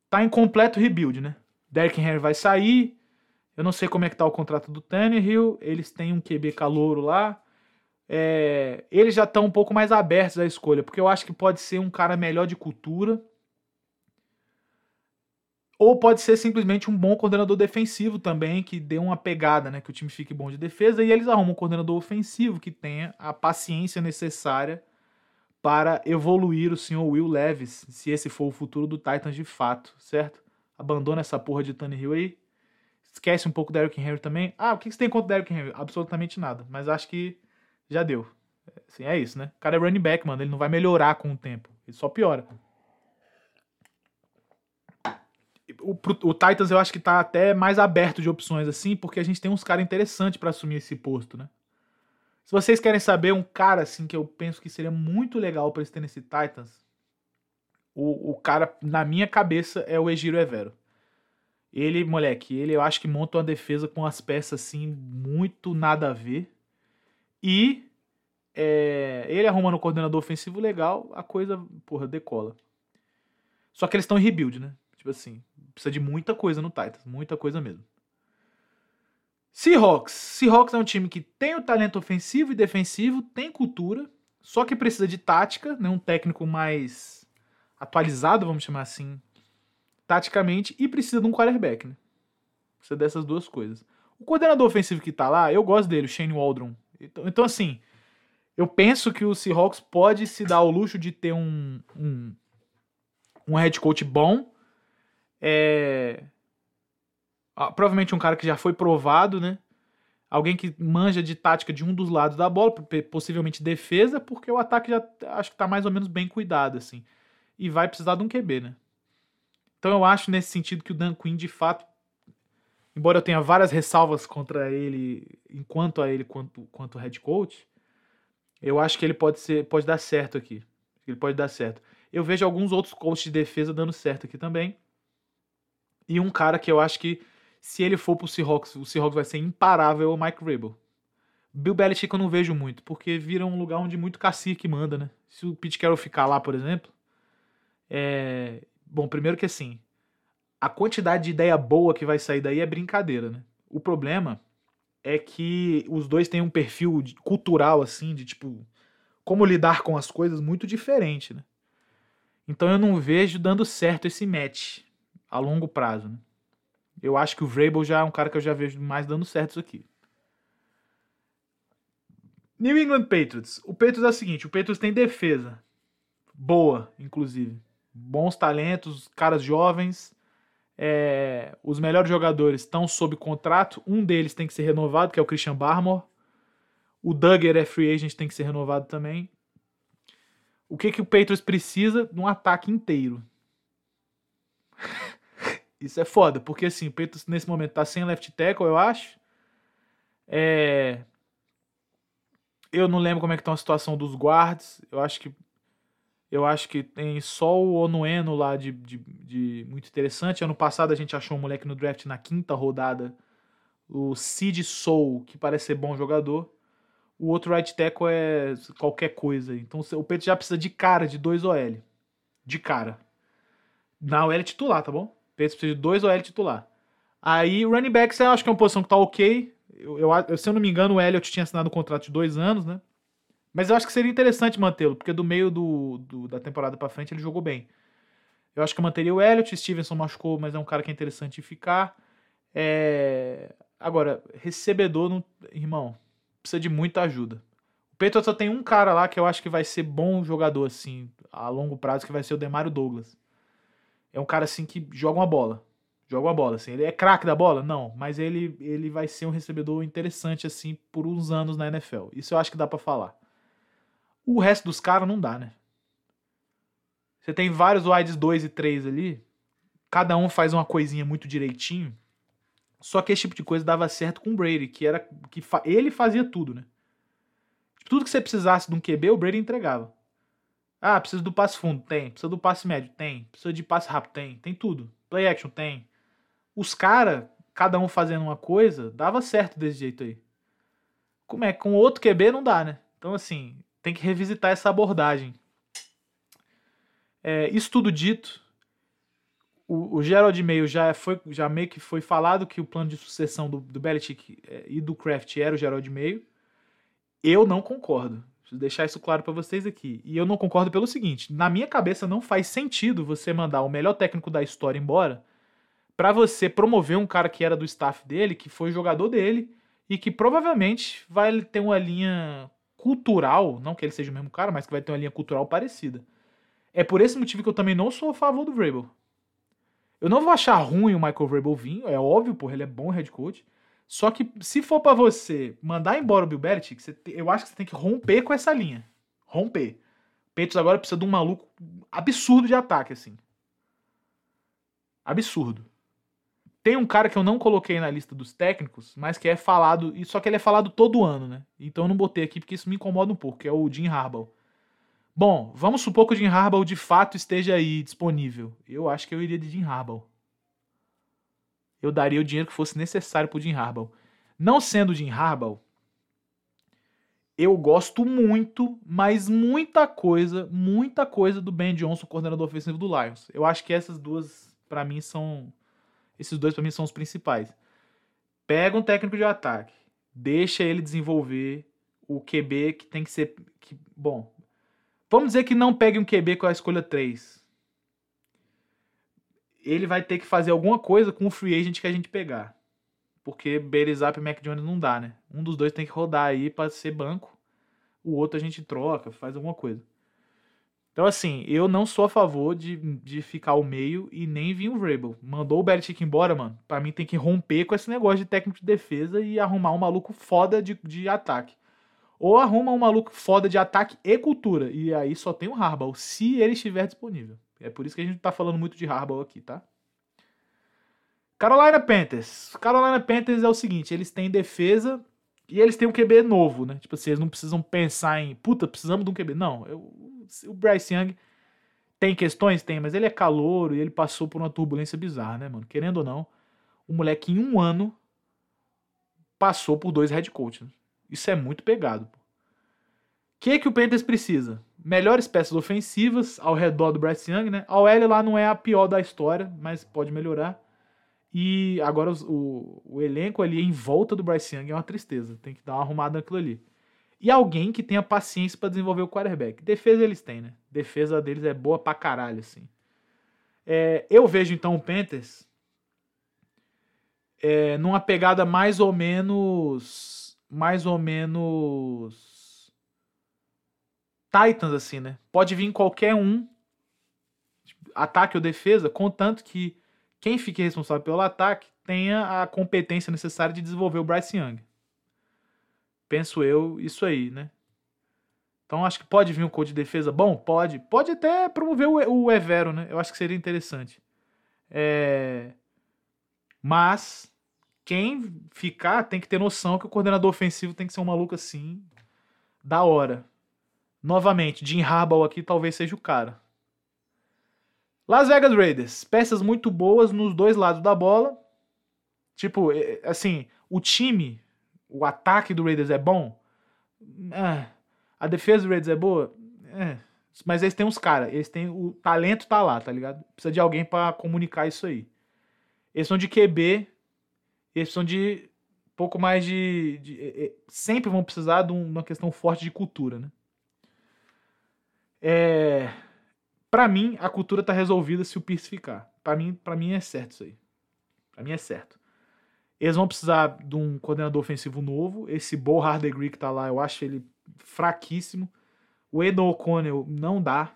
tá em completo rebuild, né? Derrick Henry vai sair. Eu não sei como é que tá o contrato do Tannehill. Eles têm um QB calouro lá. É, eles já estão um pouco mais abertos à escolha, porque eu acho que pode ser um cara melhor de cultura ou pode ser simplesmente um bom coordenador defensivo também, que dê uma pegada, né? Que o time fique bom de defesa. E eles arrumam um coordenador ofensivo que tenha a paciência necessária para evoluir o senhor Will Levis, se esse for o futuro do Titans de fato, certo? Abandona essa porra de Hill aí. Esquece um pouco do Derrick Henry também. Ah, o que você tem contra o Derrick Henry? Absolutamente nada. Mas acho que já deu. Assim, é isso, né? O cara é running back, mano. Ele não vai melhorar com o tempo. Ele só piora o, o, Titans eu acho que tá até mais aberto de opções assim, porque a gente tem uns caras interessantes para assumir esse posto, né? Se vocês querem saber um cara assim que eu penso que seria muito legal para esse Tennessee Titans, o, o cara na minha cabeça é o Egiro Evero. Ele, moleque, ele eu acho que monta uma defesa com as peças assim muito nada a ver. E é, ele arrumando um coordenador ofensivo legal, a coisa, porra, decola. Só que eles estão em rebuild, né? Tipo assim, precisa de muita coisa no Titans, muita coisa mesmo. Seahawks. Seahawks é um time que tem o talento ofensivo e defensivo, tem cultura, só que precisa de tática, né? um técnico mais atualizado, vamos chamar assim, taticamente, e precisa de um quarterback. Né? Precisa dessas duas coisas. O coordenador ofensivo que tá lá, eu gosto dele, o Shane Waldron. Então, então assim, eu penso que o Seahawks pode se dar o luxo de ter um, um, um head coach bom é, ah, provavelmente um cara que já foi provado, né? Alguém que manja de tática de um dos lados da bola, possivelmente defesa, porque o ataque já acho que tá mais ou menos bem cuidado, assim. e vai precisar de um QB, né? Então eu acho nesse sentido que o Dan Quinn, de fato, embora eu tenha várias ressalvas contra ele, enquanto a ele quanto, quanto head coach, eu acho que ele pode ser, pode dar certo aqui. Ele pode dar certo. Eu vejo alguns outros coaches de defesa dando certo aqui também. E um cara que eu acho que se ele for pro Seahawks, o Seahawks vai ser imparável é o Mike Rabel. Bill Belichick eu não vejo muito, porque vira um lugar onde muito cacique manda, né? Se o Pete Carroll ficar lá, por exemplo, é... Bom, primeiro que assim, a quantidade de ideia boa que vai sair daí é brincadeira, né? O problema é que os dois têm um perfil cultural, assim, de tipo, como lidar com as coisas muito diferente, né? Então eu não vejo dando certo esse match a longo prazo, né? Eu acho que o Vrabel já é um cara que eu já vejo mais dando certo isso aqui. New England Patriots. O Patriots é o seguinte, o Patriots tem defesa boa, inclusive. Bons talentos, caras jovens. É, os melhores jogadores estão sob contrato. Um deles tem que ser renovado, que é o Christian Barmore. O Duggar é free agent, tem que ser renovado também. O que, que o Patriots precisa? De um ataque inteiro. Isso é foda, porque assim, o Patriots nesse momento tá sem left tackle, eu acho. É... Eu não lembro como é que tá a situação dos guards. Eu acho que eu acho que tem só o Onueno lá de, de, de, muito interessante. Ano passado a gente achou um moleque no draft na quinta rodada, o Sid Soul, que parece ser bom jogador. O outro right tackle é qualquer coisa. Então o Peito já precisa de cara de dois OL. De cara. Na OL titular, tá bom? O precisa de dois OL titular. Aí running backs eu acho que é uma posição que tá ok. Eu, eu, se eu não me engano, o Elliott tinha assinado um contrato de dois anos, né? Mas eu acho que seria interessante mantê-lo, porque do meio do, do da temporada para frente ele jogou bem. Eu acho que eu manteria o Elliott, Stevenson machucou, mas é um cara que é interessante ficar. É... Agora, recebedor, irmão, precisa de muita ajuda. O Patriots só tem um cara lá que eu acho que vai ser bom jogador, assim, a longo prazo, que vai ser o Demario Douglas. É um cara, assim, que joga uma bola. Joga uma bola, assim. Ele é craque da bola? Não, mas ele, ele vai ser um recebedor interessante, assim, por uns anos na NFL. Isso eu acho que dá para falar. O resto dos caras não dá, né? Você tem vários wides 2 e 3 ali, cada um faz uma coisinha muito direitinho. Só que esse tipo de coisa dava certo com o Brady, que era que fa ele fazia tudo, né? Tipo, tudo que você precisasse de um QB, o Brady entregava. Ah, precisa do passe fundo, tem. Precisa do passe médio, tem. Precisa de passe rápido, tem. Tem tudo. Play action, tem. Os caras, cada um fazendo uma coisa, dava certo desse jeito aí. Como é? Com outro QB não dá, né? Então, assim, tem que revisitar essa abordagem. É, isso tudo dito, o, o Gerald Mail já, foi, já meio que foi falado que o plano de sucessão do, do Belichick é, e do Kraft era o Gerald Mail. Eu não concordo. Deixar isso claro para vocês aqui. E eu não concordo pelo seguinte: na minha cabeça não faz sentido você mandar o melhor técnico da história embora para você promover um cara que era do staff dele, que foi jogador dele e que provavelmente vai ter uma linha cultural, não que ele seja o mesmo cara, mas que vai ter uma linha cultural parecida. É por esse motivo que eu também não sou a favor do Vrabel. Eu não vou achar ruim o Michael Vrabel vir, é óbvio, porra, ele é bom head coach. Só que se for para você mandar embora o Bill Belichick, eu acho que você tem que romper com essa linha. Romper. Peitos agora precisa de um maluco absurdo de ataque, assim. Absurdo. Tem um cara que eu não coloquei na lista dos técnicos, mas que é falado, só que ele é falado todo ano, né? Então eu não botei aqui porque isso me incomoda um pouco, que é o Jim Harbaugh. Bom, vamos supor que o Jim Harbaugh de fato esteja aí disponível. Eu acho que eu iria de Jim Harbaugh. Eu daria o dinheiro que fosse necessário pro Jim Harbaugh. Não sendo o Jim Harbaugh, eu gosto muito, mas muita coisa, muita coisa do Ben Johnson, coordenador ofensivo do Lions. Eu acho que essas duas, para mim, são esses dois para mim são os principais. Pega um técnico de ataque, deixa ele desenvolver o QB que tem que ser. Que, bom, vamos dizer que não pegue um QB com a escolha 3. Ele vai ter que fazer alguma coisa com o free agent que a gente pegar. Porque Berizap e Mac Jones não dá, né? Um dos dois tem que rodar aí para ser banco. O outro a gente troca, faz alguma coisa. Então, assim, eu não sou a favor de, de ficar ao meio e nem vir o Vrabel. Mandou o Belichick embora, mano. Pra mim tem que romper com esse negócio de técnico de defesa e arrumar um maluco foda de, de ataque. Ou arruma um maluco foda de ataque e cultura. E aí só tem o Harbaugh, se ele estiver disponível. É por isso que a gente tá falando muito de Harbaugh aqui, tá? Carolina Panthers. Carolina Panthers é o seguinte, eles têm defesa e eles têm um QB novo, né? Tipo assim, eles não precisam pensar em, puta, precisamos de um QB. Não, eu, o Bryce Young tem questões? Tem, mas ele é calouro e ele passou por uma turbulência bizarra, né, mano? Querendo ou não, o moleque em um ano passou por dois head coaches. Isso é muito pegado. O que, que o Panthers precisa? Melhores peças ofensivas ao redor do Bryce Young, né? A OL lá não é a pior da história, mas pode melhorar. E agora o, o elenco ali em volta do Bryce Young é uma tristeza. Tem que dar uma arrumada naquilo ali. E alguém que tenha paciência para desenvolver o quarterback. Defesa eles têm, né? Defesa deles é boa pra caralho, assim. É, eu vejo então o Panthers é, numa pegada mais ou menos. Mais ou menos. Titans, assim, né? Pode vir qualquer um, ataque ou defesa, contanto que quem fique responsável pelo ataque tenha a competência necessária de desenvolver o Bryce Young. Penso eu, isso aí, né? Então acho que pode vir um coach de defesa bom? Pode. Pode até promover o, Evero, né? Eu acho que seria interessante. É... Mas quem ficar tem que ter noção que o coordenador ofensivo tem que ser um maluco assim, da hora. Novamente, Jim Harbaugh aqui talvez seja o cara. Las Vegas Raiders, peças muito boas nos dois lados da bola. Tipo, é, assim, o time o ataque do Raiders é bom, é. a defesa do Raiders é boa, é. mas eles têm uns caras, eles têm o talento tá lá, tá ligado? Precisa de alguém para comunicar isso aí. Eles são de QB, eles são de pouco mais de, de, de é, é, sempre vão precisar de uma questão forte de cultura, né? É, para mim a cultura tá resolvida se o Pierce ficar. Para mim, para mim é certo isso aí. Para mim é certo. Eles vão precisar de um coordenador ofensivo novo. Esse Bo Hardegree que tá lá, eu acho ele fraquíssimo. O Edo O'Connell não dá.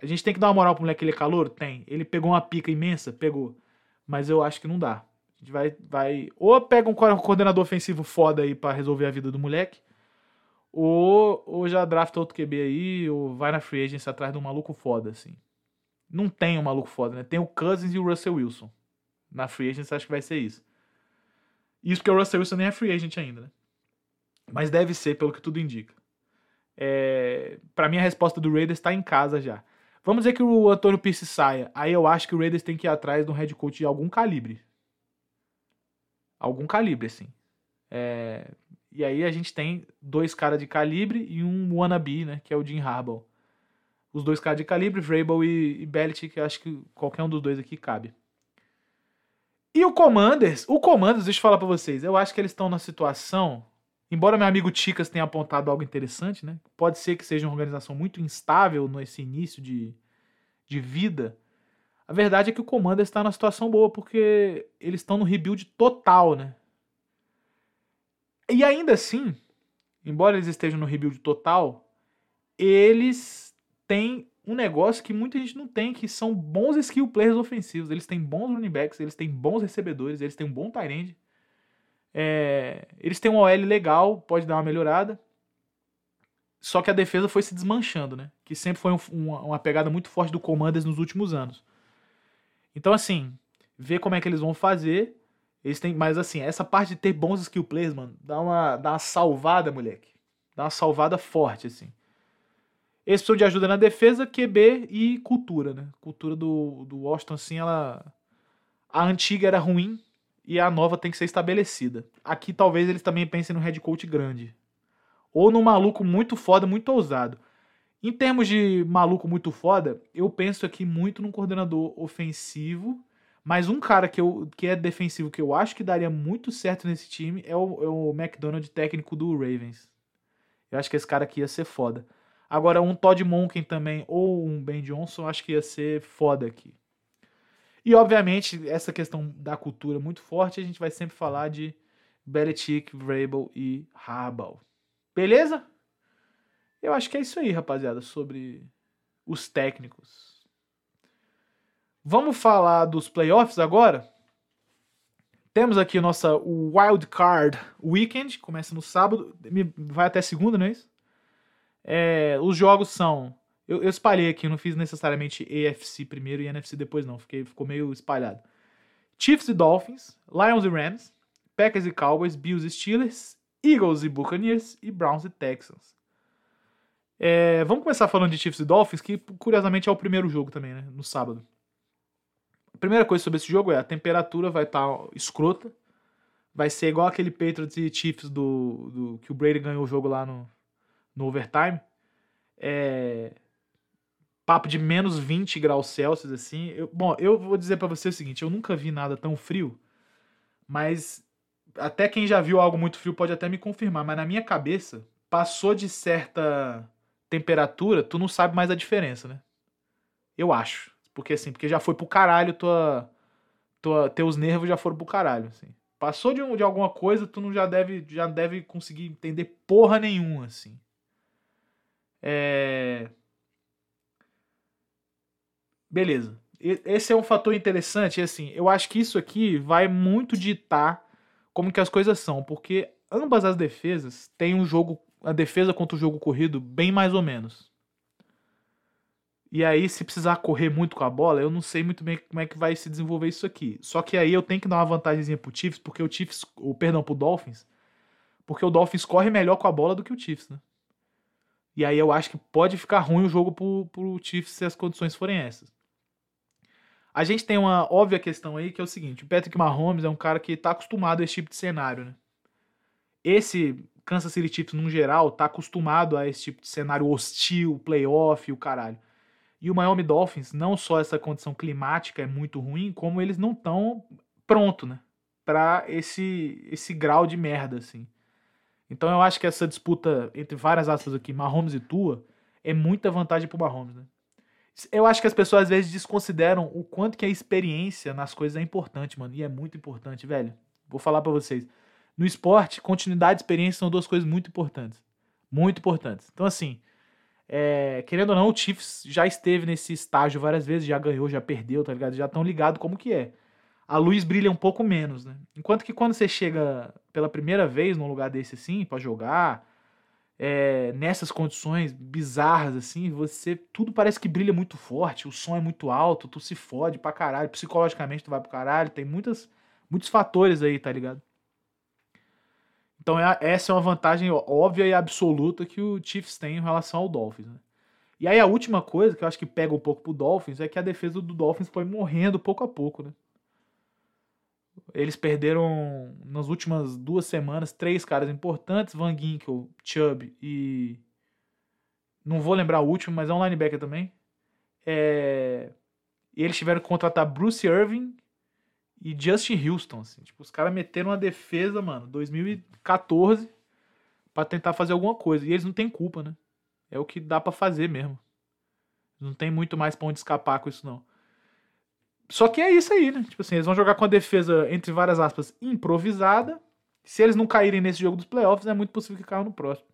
A gente tem que dar uma moral pro moleque, ele é calor? Tem. Ele pegou uma pica imensa? Pegou. Mas eu acho que não dá. A gente vai, vai... Ou pega um coordenador ofensivo foda aí para resolver a vida do moleque, ou, ou já drafta outro QB aí, ou vai na free agency atrás de um maluco foda, assim. Não tem um maluco foda, né? Tem o Cousins e o Russell Wilson. Na free agency acho que vai ser isso. Isso porque o Russell Wilson nem é free agent ainda, né? Mas deve ser, pelo que tudo indica. É... Para mim, a resposta do Raiders está em casa já. Vamos dizer que o Antônio Pierce saia. Aí eu acho que o Raiders tem que ir atrás de um head coach de algum calibre. Algum calibre, assim. É... E aí a gente tem dois caras de calibre e um wannabe, né? Que é o Jim Harbaugh. Os dois caras de calibre, Vrabel e, e Belichick, acho que qualquer um dos dois aqui cabe. E o Commanders, o Commanders, deixa eu falar para vocês, eu acho que eles estão na situação, embora meu amigo Ticas tenha apontado algo interessante, né? Pode ser que seja uma organização muito instável nesse início de, de vida. A verdade é que o Commanders está na situação boa porque eles estão no rebuild total, né? E ainda assim, embora eles estejam no rebuild total, eles têm um negócio que muita gente não tem, que são bons skill players ofensivos. Eles têm bons running backs, eles têm bons recebedores, eles têm um bom tight end. É, eles têm um OL legal, pode dar uma melhorada. Só que a defesa foi se desmanchando, né? Que sempre foi um, uma, uma pegada muito forte do Commanders nos últimos anos. Então, assim, ver como é que eles vão fazer. Eles têm, mas assim, essa parte de ter bons skill players, mano, dá uma, dá uma salvada, moleque. Dá uma salvada forte, assim. Eles precisam de ajuda na defesa, QB e cultura, né? Cultura do, do Washington, assim, ela. A antiga era ruim e a nova tem que ser estabelecida. Aqui talvez eles também pensem no head coach grande. Ou num maluco muito foda, muito ousado. Em termos de maluco muito foda, eu penso aqui muito num coordenador ofensivo. Mas um cara que, eu, que é defensivo que eu acho que daria muito certo nesse time é o, é o McDonald, técnico do Ravens. Eu acho que esse cara aqui ia ser foda. Agora, um Todd Monken também, ou um Ben Johnson, acho que ia ser foda aqui. E, obviamente, essa questão da cultura muito forte, a gente vai sempre falar de Belichick, Vrabel e Harbaugh. Beleza? Eu acho que é isso aí, rapaziada, sobre os técnicos. Vamos falar dos playoffs agora? Temos aqui nossa Wild Card Weekend, começa no sábado, vai até segunda, não é isso? É, os jogos são Eu, eu espalhei aqui, não fiz necessariamente AFC primeiro e NFC depois, não. Fiquei, ficou meio espalhado. Chiefs e Dolphins, Lions e Rams, Packers e Cowboys, Bills e Steelers, Eagles e Buccaneers e Browns e Texans. É, vamos começar falando de Chiefs e Dolphins, que curiosamente é o primeiro jogo também, né? No sábado. A primeira coisa sobre esse jogo é a temperatura vai estar tá escrota. Vai ser igual aquele Patriots e Chiefs do, do que o Brady ganhou o jogo lá no, no overtime. É, papo de menos 20 graus Celsius, assim. Eu, bom, eu vou dizer para você o seguinte: eu nunca vi nada tão frio, mas até quem já viu algo muito frio pode até me confirmar, mas na minha cabeça, passou de certa temperatura, tu não sabe mais a diferença, né? Eu acho. Porque assim, porque já foi pro caralho tua, tua teus nervos já foram pro caralho, assim. Passou de, de alguma coisa, tu não já deve já deve conseguir entender porra nenhuma, assim. É... Beleza. Esse é um fator interessante, assim, eu acho que isso aqui vai muito ditar como que as coisas são, porque ambas as defesas têm um jogo a defesa contra o jogo corrido bem mais ou menos. E aí, se precisar correr muito com a bola, eu não sei muito bem como é que vai se desenvolver isso aqui. Só que aí eu tenho que dar uma vantagemzinha pro Chiefs, porque o Chiefs, o perdão, pro Dolphins, porque o Dolphins corre melhor com a bola do que o Chiefs, né? E aí eu acho que pode ficar ruim o jogo pro, pro Chiefs se as condições forem essas. A gente tem uma óbvia questão aí que é o seguinte: o Patrick Mahomes é um cara que tá acostumado a esse tipo de cenário, né? Esse Kansas City Chiefs, no geral, tá acostumado a esse tipo de cenário hostil, playoff, o caralho. E o Miami Dolphins, não só essa condição climática é muito ruim, como eles não estão pronto, né? Pra esse, esse grau de merda, assim. Então eu acho que essa disputa entre várias aspas aqui, Mahomes e Tua, é muita vantagem pro Mahomes, né? Eu acho que as pessoas às vezes desconsideram o quanto que a experiência nas coisas é importante, mano. E é muito importante, velho. Vou falar para vocês. No esporte, continuidade e experiência são duas coisas muito importantes. Muito importantes. Então, assim, é, querendo ou não, o Chiefs já esteve nesse estágio várias vezes, já ganhou, já perdeu, tá ligado? Já estão ligados como que é. A luz brilha um pouco menos, né? Enquanto que quando você chega pela primeira vez num lugar desse assim, para jogar, é, nessas condições bizarras assim, você tudo parece que brilha muito forte, o som é muito alto, tu se fode pra caralho, psicologicamente tu vai pro caralho, tem muitas, muitos fatores aí, tá ligado? Então é, essa é uma vantagem óbvia e absoluta que o Chiefs tem em relação ao Dolphins. Né? E aí a última coisa que eu acho que pega um pouco pro Dolphins é que a defesa do Dolphins foi morrendo pouco a pouco, né? Eles perderam nas últimas duas semanas três caras importantes, Van Ginkel, Chubb e não vou lembrar o último, mas é um linebacker também. É... E eles tiveram que contratar Bruce Irving e Justin Houston, assim. Tipo, os caras meteram uma defesa, mano, 2014 para tentar fazer alguma coisa. E eles não têm culpa, né? É o que dá para fazer mesmo. Não tem muito mais pra onde escapar com isso, não. Só que é isso aí, né? Tipo assim, eles vão jogar com a defesa, entre várias aspas, improvisada. Se eles não caírem nesse jogo dos playoffs, é muito possível que caiam no próximo.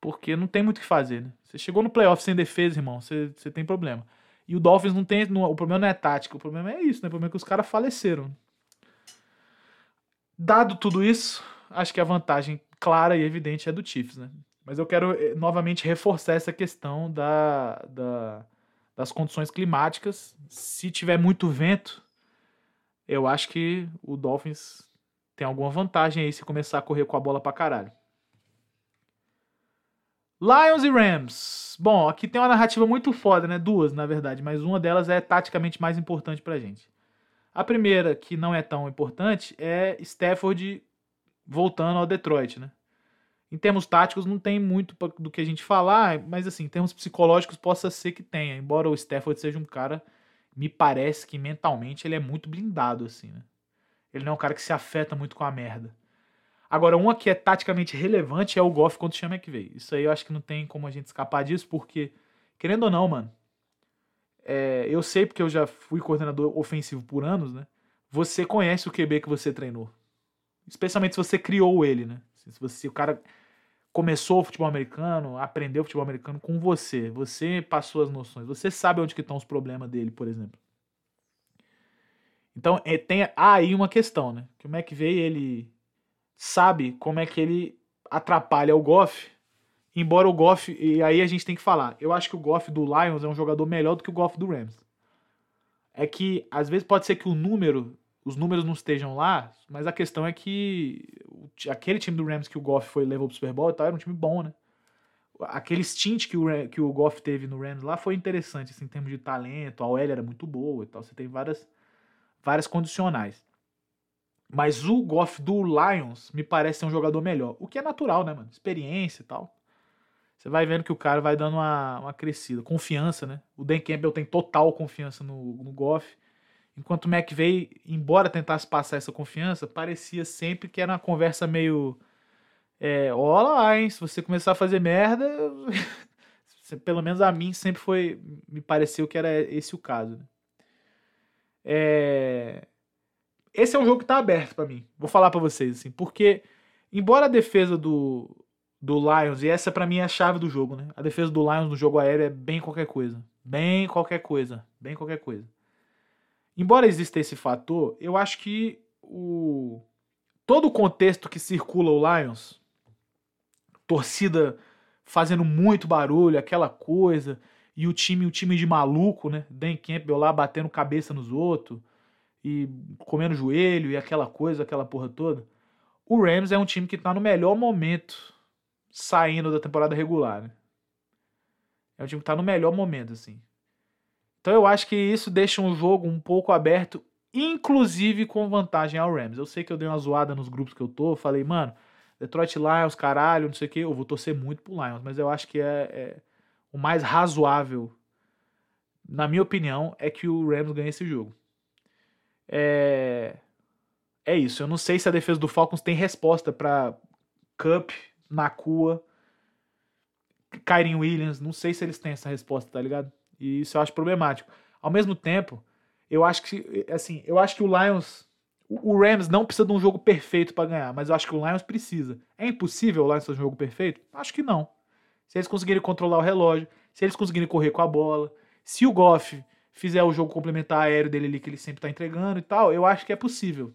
Porque não tem muito o que fazer, né? Você chegou no playoff sem defesa, irmão, você, você tem problema. E o Dolphins não tem. Não, o problema não é tática, o problema é isso, né? O problema é que os caras faleceram. Dado tudo isso, acho que a vantagem clara e evidente é do Chiefs, né? Mas eu quero eh, novamente reforçar essa questão da, da, das condições climáticas. Se tiver muito vento, eu acho que o Dolphins tem alguma vantagem aí se começar a correr com a bola pra caralho. Lions e Rams. Bom, aqui tem uma narrativa muito foda, né? Duas, na verdade, mas uma delas é taticamente mais importante pra gente. A primeira, que não é tão importante, é Stafford voltando ao Detroit, né? Em termos táticos, não tem muito do que a gente falar, mas assim, em termos psicológicos, possa ser que tenha. Embora o Stafford seja um cara, me parece que mentalmente ele é muito blindado, assim, né? Ele não é um cara que se afeta muito com a merda. Agora, uma que é taticamente relevante é o Goff contra o Sean McVay. Isso aí eu acho que não tem como a gente escapar disso, porque, querendo ou não, mano, é, eu sei porque eu já fui coordenador ofensivo por anos, né? Você conhece o QB que você treinou. Especialmente se você criou ele, né? Se você, o cara começou o futebol americano, aprendeu o futebol americano com você. Você passou as noções. Você sabe onde que estão os problemas dele, por exemplo. Então, é, tem aí uma questão, né? Que o McVay, ele sabe como é que ele atrapalha o Goff Embora o Goff, e aí a gente tem que falar, eu acho que o Goff do Lions é um jogador melhor do que o Goff do Rams. É que às vezes pode ser que o número, os números não estejam lá, mas a questão é que aquele time do Rams que o Goff foi levou pro Super Bowl e tal, era um time bom, né? Aquele stint que o, que o Goff teve no Rams lá foi interessante, assim, em termos de talento, a OL era muito boa e tal, você tem várias, várias condicionais. Mas o Goff do Lions me parece ser um jogador melhor, o que é natural, né, mano? Experiência e tal. Você vai vendo que o cara vai dando uma, uma crescida. Confiança, né? O Dan Campbell tem total confiança no, no Goff. Enquanto o McVeigh, embora tentasse passar essa confiança, parecia sempre que era uma conversa meio. É, olha lá, hein? Se você começar a fazer merda. pelo menos a mim sempre foi. Me pareceu que era esse o caso. Né? É, esse é um jogo que tá aberto para mim. Vou falar para vocês, assim. Porque, embora a defesa do, do Lions, e essa para mim é a chave do jogo, né? A defesa do Lions no jogo aéreo é bem qualquer coisa. Bem qualquer coisa. Bem qualquer coisa. Embora exista esse fator, eu acho que o todo o contexto que circula o Lions, torcida fazendo muito barulho, aquela coisa, e o time, o time de maluco, né? Dan Campbell lá batendo cabeça nos outros e comendo joelho e aquela coisa, aquela porra toda. O Rams é um time que tá no melhor momento saindo da temporada regular. Né? É um time que tá no melhor momento, assim. Então eu acho que isso deixa um jogo um pouco aberto, inclusive com vantagem ao Rams. Eu sei que eu dei uma zoada nos grupos que eu tô, falei, mano, Detroit Lions, caralho, não sei o que, eu vou torcer muito pro Lions, mas eu acho que é, é o mais razoável, na minha opinião, é que o Rams ganhe esse jogo. É, é isso. Eu não sei se a defesa do Falcons tem resposta para Cup, Nakua, Kyrie Williams, não sei se eles têm essa resposta, tá ligado? E isso eu acho problemático. Ao mesmo tempo, eu acho que assim, eu acho que o Lions, o Rams não precisa de um jogo perfeito para ganhar, mas eu acho que o Lions precisa. É impossível o Lions fazer um jogo perfeito? Acho que não. Se eles conseguirem controlar o relógio, se eles conseguirem correr com a bola, se o Goff fizer o jogo complementar aéreo dele ali que ele sempre tá entregando e tal, eu acho que é possível.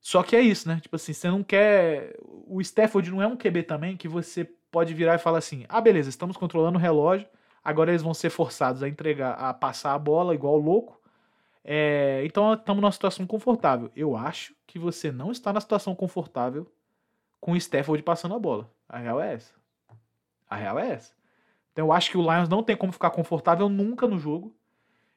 Só que é isso, né? Tipo assim, você não quer. O Stafford não é um QB também que você pode virar e falar assim: ah, beleza, estamos controlando o relógio, agora eles vão ser forçados a entregar, a passar a bola igual louco. É, então estamos numa situação confortável. Eu acho que você não está na situação confortável com o Stafford passando a bola. A real é essa. A real é essa. Então eu acho que o Lions não tem como ficar confortável nunca no jogo.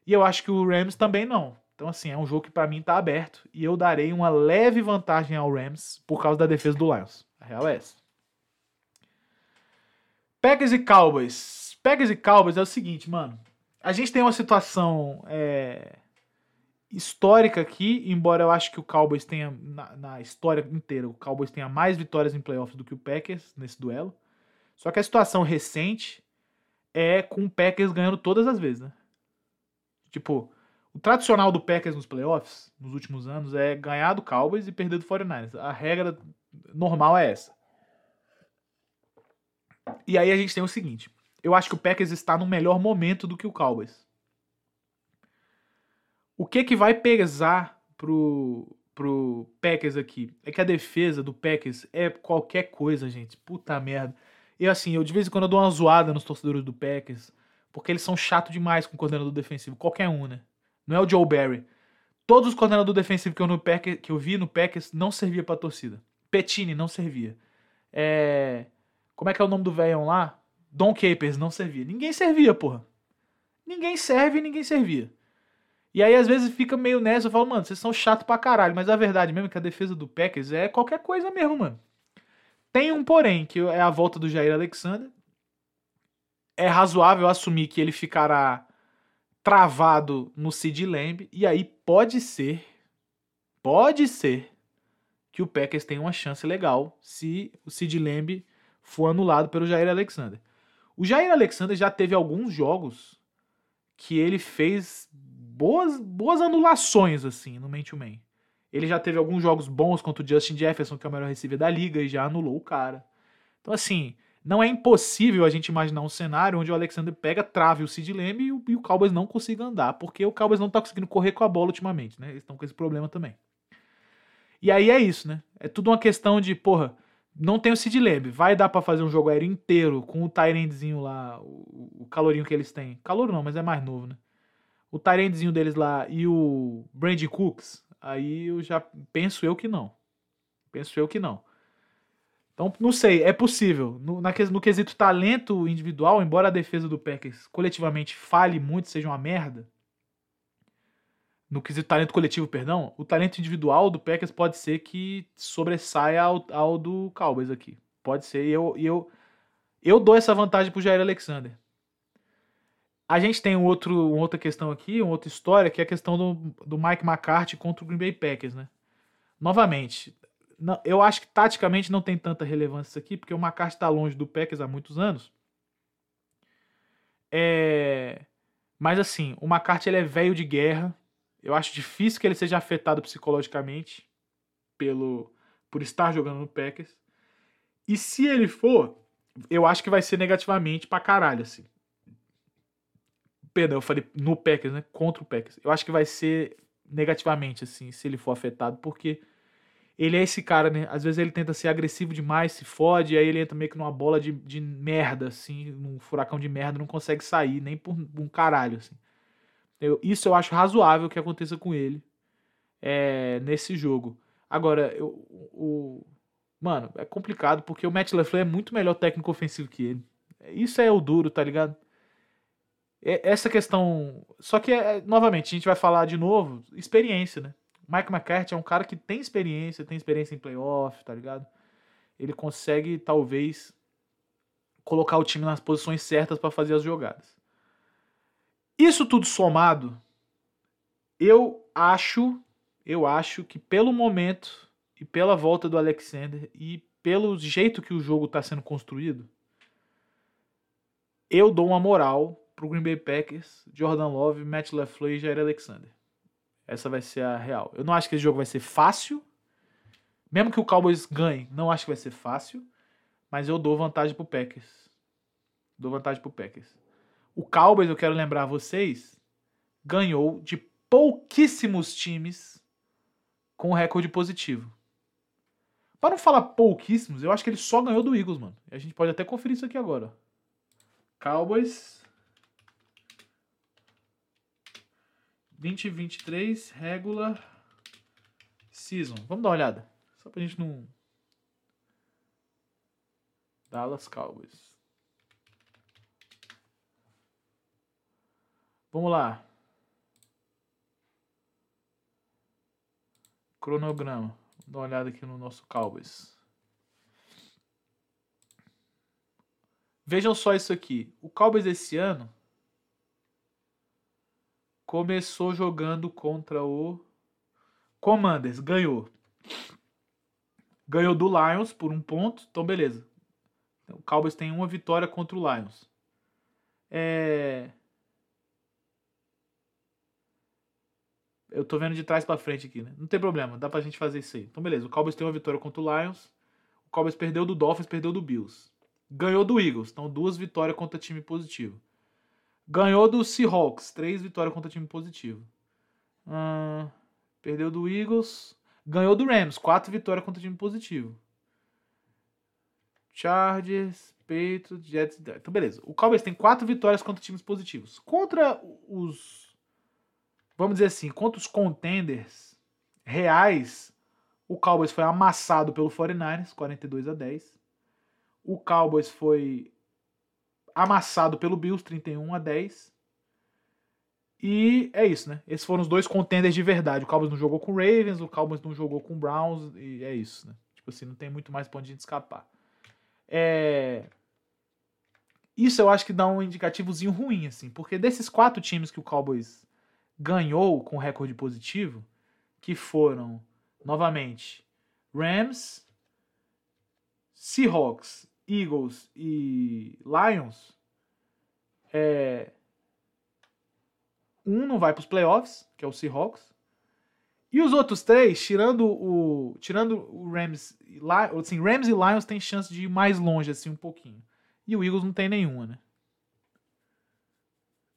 E eu acho que o Rams também não. Então, assim, é um jogo que para mim tá aberto. E eu darei uma leve vantagem ao Rams por causa da defesa do Lions. A real é essa. Packers e Cowboys. Packers e Cowboys é o seguinte, mano. A gente tem uma situação é, histórica aqui, embora eu acho que o Cowboys tenha, na, na, história inteira, o Cowboys tenha mais vitórias em playoffs do que o Packers nesse duelo. Só que a situação recente é com o Packers ganhando todas as vezes, né? Tipo, o tradicional do Packers nos playoffs, nos últimos anos, é ganhar do Cowboys e perder do 49ers. A regra normal é essa. E aí a gente tem o seguinte: eu acho que o Packers está no melhor momento do que o Cowboys. O que que vai pesar pro, pro Packers aqui? É que a defesa do Packers é qualquer coisa, gente. Puta merda. E assim, eu de vez em quando dou uma zoada nos torcedores do Packers, porque eles são chato demais com o coordenador defensivo. Qualquer um, né? Não é o Joe Barry. Todos os coordenadores defensivos que eu, no Packers, que eu vi no Packers não servia pra torcida. Petini não servia. É... Como é que é o nome do velhão lá? Don Capers não servia. Ninguém servia, porra. Ninguém serve e ninguém servia. E aí, às vezes, fica meio nessa. Eu falo, mano, vocês são chato pra caralho. Mas a verdade mesmo é que a defesa do Packers é qualquer coisa mesmo, mano. Tem um porém, que é a volta do Jair Alexander. É razoável assumir que ele ficará travado no Sid Lamb e aí pode ser, pode ser que o Packers tenha uma chance legal se o Sid Lamb for anulado pelo Jair Alexander. O Jair Alexander já teve alguns jogos que ele fez boas, boas anulações assim no man to man. Ele já teve alguns jogos bons contra o Justin Jefferson, que é o melhor receiver da liga, e já anulou o cara. Então, assim, não é impossível a gente imaginar um cenário onde o Alexander pega, trave o Sid Lamb e o, e o Cowboys não consiga andar, porque o Cowboys não está conseguindo correr com a bola ultimamente, né? Eles estão com esse problema também. E aí é isso, né? É tudo uma questão de, porra, Não tem o Sid Lamb. Vai dar para fazer um jogo aéreo inteiro com o Tyrandzinho lá, o, o calorinho que eles têm. Calor não, mas é mais novo, né? O Tyrandzinho deles lá e o Brandy Cooks. Aí eu já penso eu que não. Penso eu que não. Então, não sei, é possível. No, na, no quesito talento individual, embora a defesa do Packers coletivamente fale muito, seja uma merda, no quesito talento coletivo, perdão, o talento individual do Packers pode ser que sobressaia ao, ao do Cowboys aqui. Pode ser, e eu, eu, eu dou essa vantagem pro Jair Alexander. A gente tem um outro, uma outra questão aqui, uma outra história, que é a questão do, do Mike McCarthy contra o Green Bay Packers, né? Novamente, não, eu acho que taticamente não tem tanta relevância isso aqui, porque o McCarthy está longe do Packers há muitos anos. É... Mas assim, o McCarthy ele é velho de guerra, eu acho difícil que ele seja afetado psicologicamente pelo por estar jogando no Packers. E se ele for, eu acho que vai ser negativamente pra caralho, assim. Perdão, eu falei no Packers, né? Contra o Packers. Eu acho que vai ser negativamente, assim, se ele for afetado, porque ele é esse cara, né? Às vezes ele tenta ser agressivo demais, se fode, aí ele entra meio que numa bola de, de merda, assim, num furacão de merda, não consegue sair, nem por um caralho, assim. Eu, isso eu acho razoável que aconteça com ele é, nesse jogo. Agora, eu, o, mano, é complicado porque o Matt LaFleur é muito melhor técnico ofensivo que ele. Isso é o duro, tá ligado? É, essa questão. Só que, é, novamente, a gente vai falar de novo, experiência, né? Mike McCarthy é um cara que tem experiência, tem experiência em playoff, tá ligado? Ele consegue, talvez, colocar o time nas posições certas para fazer as jogadas. Isso tudo somado, eu acho, eu acho que pelo momento e pela volta do Alexander e pelo jeito que o jogo está sendo construído, eu dou uma moral pro Green Bay Packers, Jordan Love, Matt LaFleur e Jair Alexander. Essa vai ser a real. Eu não acho que esse jogo vai ser fácil. Mesmo que o Cowboys ganhe, não acho que vai ser fácil. Mas eu dou vantagem pro Packers. Dou vantagem pro Packers. O Cowboys, eu quero lembrar vocês, ganhou de pouquíssimos times com recorde positivo. Para não falar pouquíssimos, eu acho que ele só ganhou do Eagles, mano. A gente pode até conferir isso aqui agora. Cowboys 2023 regular season. Vamos dar uma olhada. Só pra gente não Dallas Cowboys. Vamos lá. Cronograma. Vou dar uma olhada aqui no nosso Cowboys. Vejam só isso aqui. O Cowboys esse ano começou jogando contra o Commanders. Ganhou. Ganhou do Lions por um ponto. Então, beleza. O Cowboys tem uma vitória contra o Lions. É... Eu tô vendo de trás para frente aqui, né? Não tem problema, dá pra gente fazer isso aí. Então, beleza. O Cowboys tem uma vitória contra o Lions. O Cowboys perdeu do Dolphins, perdeu do Bills. Ganhou do Eagles. Então, duas vitórias contra time positivo. Ganhou do Seahawks. Três vitórias contra time positivo. Perdeu do Eagles. Ganhou do Rams. Quatro vitórias contra time positivo. Chargers, Patriots, Jets. Então, beleza. O Cowboys tem quatro vitórias contra times positivos. Contra os vamos dizer assim, contra os contenders reais, o Cowboys foi amassado pelo 49ers, 42 a 10. O Cowboys foi amassado pelo Bills, 31 a 10. E é isso, né? Esses foram os dois contenders de verdade. O Cowboys não jogou com o Ravens, o Cowboys não jogou com o Browns, e é isso, né? Tipo assim, não tem muito mais pra onde a gente escapar. É... Isso eu acho que dá um indicativozinho ruim, assim, porque desses quatro times que o Cowboys ganhou com recorde positivo, que foram, novamente, Rams, Seahawks, Eagles e Lions, é, um não vai para os playoffs, que é o Seahawks, e os outros três, tirando o tirando o Rams, assim, Rams e Lions têm chance de ir mais longe assim um pouquinho. E o Eagles não tem nenhuma, né?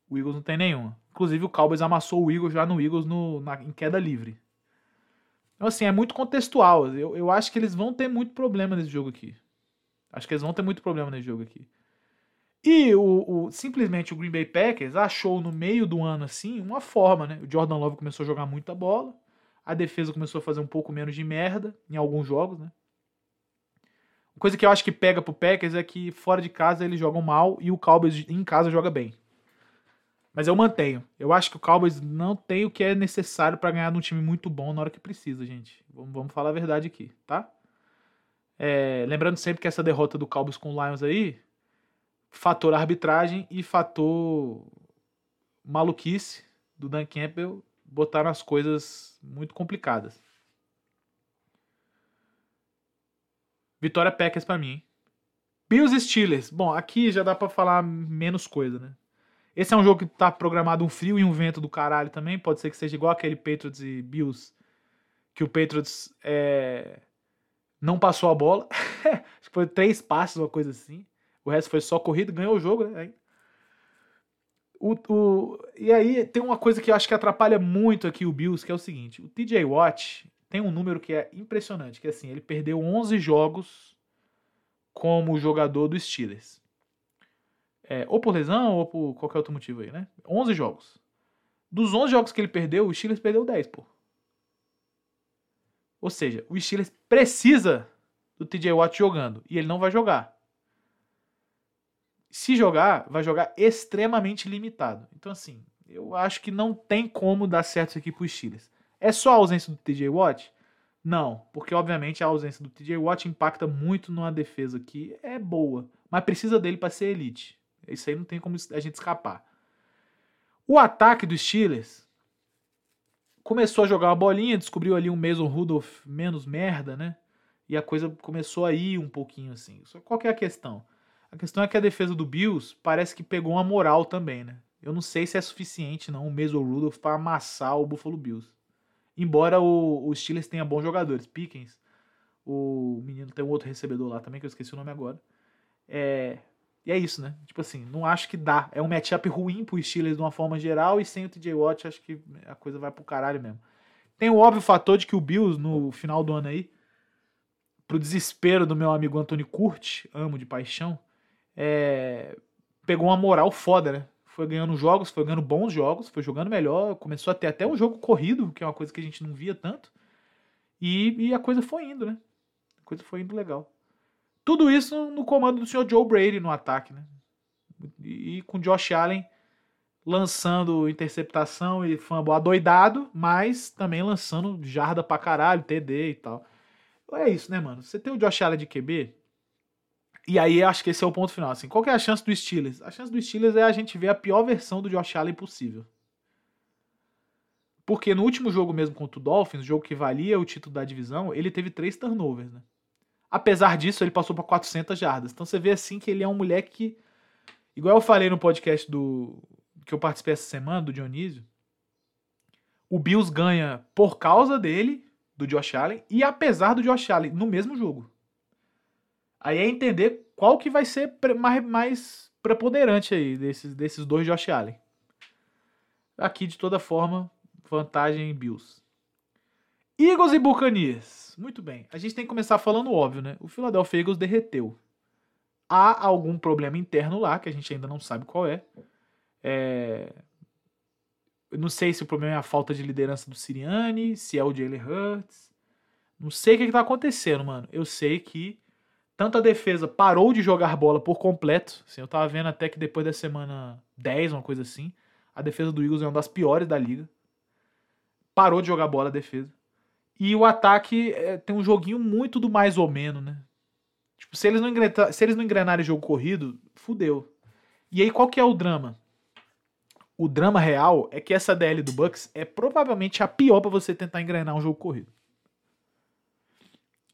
O Eagles não tem nenhuma. Inclusive o Cowboys amassou o Eagles já no Eagles no, na, em queda livre. Então, assim, é muito contextual. Eu, eu acho que eles vão ter muito problema nesse jogo aqui. Acho que eles vão ter muito problema nesse jogo aqui. E o, o, simplesmente o Green Bay Packers achou no meio do ano assim uma forma, né? O Jordan Love começou a jogar muita bola, a defesa começou a fazer um pouco menos de merda em alguns jogos, né? Coisa que eu acho que pega pro Packers é que fora de casa eles jogam mal e o Cowboys em casa joga bem. Mas eu mantenho. Eu acho que o Cowboys não tem o que é necessário para ganhar num time muito bom na hora que precisa, gente. Vamos, vamos falar a verdade aqui, tá? É, lembrando sempre que essa derrota do Cowboys com o Lions aí fator arbitragem e fator maluquice do Dan Campbell botaram as coisas muito complicadas. Vitória Packers para mim. Bills Steelers. Bom, aqui já dá para falar menos coisa, né? Esse é um jogo que tá programado um frio e um vento do caralho também. Pode ser que seja igual aquele Patriots e Bills. Que o Patriots é... não passou a bola. Acho que foi três passes, uma coisa assim. O resto foi só corrida, ganhou o jogo, né? O, o, e aí tem uma coisa que eu acho que atrapalha muito aqui o Bills, que é o seguinte: o TJ Watt tem um número que é impressionante, que é assim, ele perdeu 11 jogos como jogador do Steelers. É, ou por lesão, ou por qualquer outro motivo aí, né? 11 jogos. Dos 11 jogos que ele perdeu, o Steelers perdeu 10, pô. Ou seja, o Steelers precisa do TJ Watt jogando, e ele não vai jogar se jogar, vai jogar extremamente limitado. Então, assim, eu acho que não tem como dar certo isso aqui pro Steelers. É só a ausência do TJ Watt? Não, porque obviamente a ausência do TJ Watt impacta muito numa defesa que é boa, mas precisa dele para ser elite. Isso aí não tem como a gente escapar. O ataque dos Steelers começou a jogar uma bolinha, descobriu ali um Mason Rudolph menos merda, né? E a coisa começou a ir um pouquinho assim. Só qual que é a questão? A questão é que a defesa do Bills parece que pegou uma moral também, né? Eu não sei se é suficiente, não, o Mason Rudolph para amassar o Buffalo Bills. Embora o, o Steelers tenha bons jogadores, Pickens, o menino tem um outro recebedor lá também, que eu esqueci o nome agora. É, e é isso, né? Tipo assim, não acho que dá. É um matchup ruim pro Steelers de uma forma geral e sem o TJ Watt acho que a coisa vai pro caralho mesmo. Tem o óbvio fator de que o Bills, no final do ano aí, pro desespero do meu amigo Anthony Curti, amo de paixão, é, pegou uma moral foda, né? Foi ganhando jogos, foi ganhando bons jogos, foi jogando melhor, começou a ter até um jogo corrido, que é uma coisa que a gente não via tanto. E, e a coisa foi indo, né? A coisa foi indo legal. Tudo isso no comando do senhor Joe Brady no ataque, né? E, com Josh Allen lançando interceptação e fumble adoidado, mas também lançando jarda pra caralho, TD e tal. É isso, né, mano? Você tem o Josh Allen de QB, e aí acho que esse é o ponto final. Assim, qual é a chance do Steelers? A chance do Steelers é a gente ver a pior versão do Josh Allen possível. Porque no último jogo mesmo contra o Dolphins, jogo que valia o título da divisão, ele teve três turnovers, né? Apesar disso, ele passou para 400 jardas. Então você vê assim que ele é um moleque que, igual eu falei no podcast do que eu participei essa semana do Dionísio, o Bills ganha por causa dele, do Josh Allen, e apesar do Josh Allen no mesmo jogo. Aí é entender qual que vai ser mais, mais preponderante aí desses, desses dois Josh Allen. Aqui, de toda forma, vantagem Bills. Eagles e Buccaneers. Muito bem. A gente tem que começar falando óbvio, né? O Philadelphia Eagles derreteu. Há algum problema interno lá, que a gente ainda não sabe qual é. é... Eu não sei se o problema é a falta de liderança do Siriani, se é o Jalen Hurts. Não sei o que, está acontecendo, mano. Eu sei que tanto a defesa parou de jogar bola por completo. Assim, eu tava vendo até que depois da semana 10, uma coisa assim, a defesa do Eagles é uma das piores da liga. Parou de jogar bola a defesa. E o ataque é, tem um joguinho muito do mais ou menos, né? Tipo, se eles não, engrenar, se eles não engrenarem jogo corrido, fudeu. E aí, qual que é o drama? O drama real é que essa DL do Bucks é provavelmente a pior para você tentar engrenar um jogo corrido.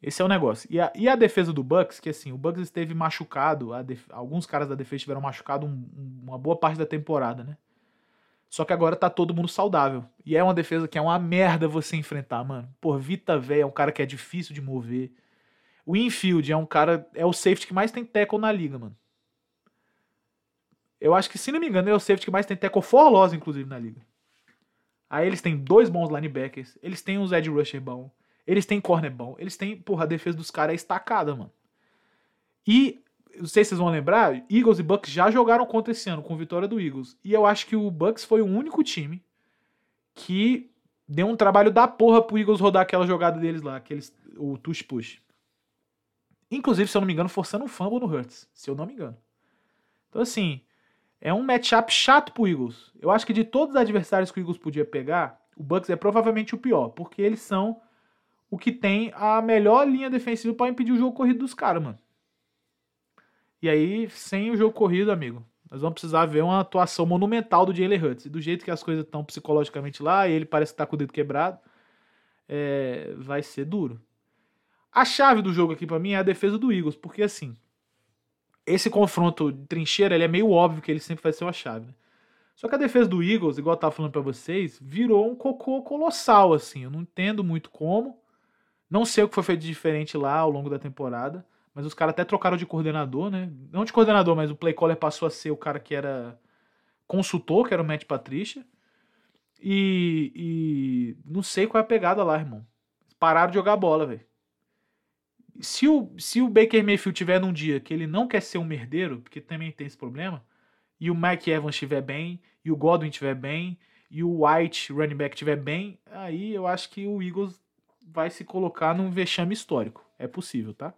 Esse é o negócio. E a, e a defesa do Bucks, que assim, o Bucks esteve machucado, def... alguns caras da defesa estiveram machucados um, uma boa parte da temporada, né? Só que agora tá todo mundo saudável. E é uma defesa que é uma merda você enfrentar, mano. Por Vita Véia é um cara que é difícil de mover. O infield é um cara. É o safety que mais tem tackle na liga, mano. Eu acho que, se não me engano, é o safety que mais tem tackle for inclusive, na liga. Aí eles têm dois bons linebackers. Eles têm uns edge rusher bom. Eles têm corner bom. Eles têm, porra, a defesa dos caras é estacada, mano. E, não sei se vocês vão lembrar, Eagles e Bucks já jogaram contra esse ano, com vitória do Eagles. E eu acho que o Bucks foi o único time que deu um trabalho da porra pro Eagles rodar aquela jogada deles lá, aqueles, o tush push. Inclusive, se eu não me engano, forçando um fumble no Hurts, se eu não me engano. Então, assim, é um matchup chato pro Eagles. Eu acho que de todos os adversários que o Eagles podia pegar, o Bucks é provavelmente o pior, porque eles são o que tem a melhor linha defensiva para impedir o jogo corrido dos caras, mano. E aí, sem o jogo corrido, amigo, nós vamos precisar ver uma atuação monumental do Jalen Hurts. E do jeito que as coisas estão psicologicamente lá, e ele parece que tá com o dedo quebrado, é, vai ser duro. A chave do jogo aqui para mim é a defesa do Eagles, porque assim, esse confronto de trincheira, ele é meio óbvio que ele sempre vai ser uma chave, né? Só que a defesa do Eagles, igual eu tava falando para vocês, virou um cocô colossal, assim. Eu não entendo muito como. Não sei o que foi feito de diferente lá ao longo da temporada. Mas os caras até trocaram de coordenador, né? Não de coordenador, mas o play caller passou a ser o cara que era consultor, que era o Matt Patricia. E, e não sei qual é a pegada lá, irmão. Pararam de jogar bola, velho. Se o, se o Baker Mayfield tiver num dia que ele não quer ser um merdeiro, porque também tem esse problema, e o Mike Evans estiver bem, e o Godwin estiver bem, e o White, running back, estiver bem, aí eu acho que o Eagles vai se colocar num vexame histórico. É possível, tá?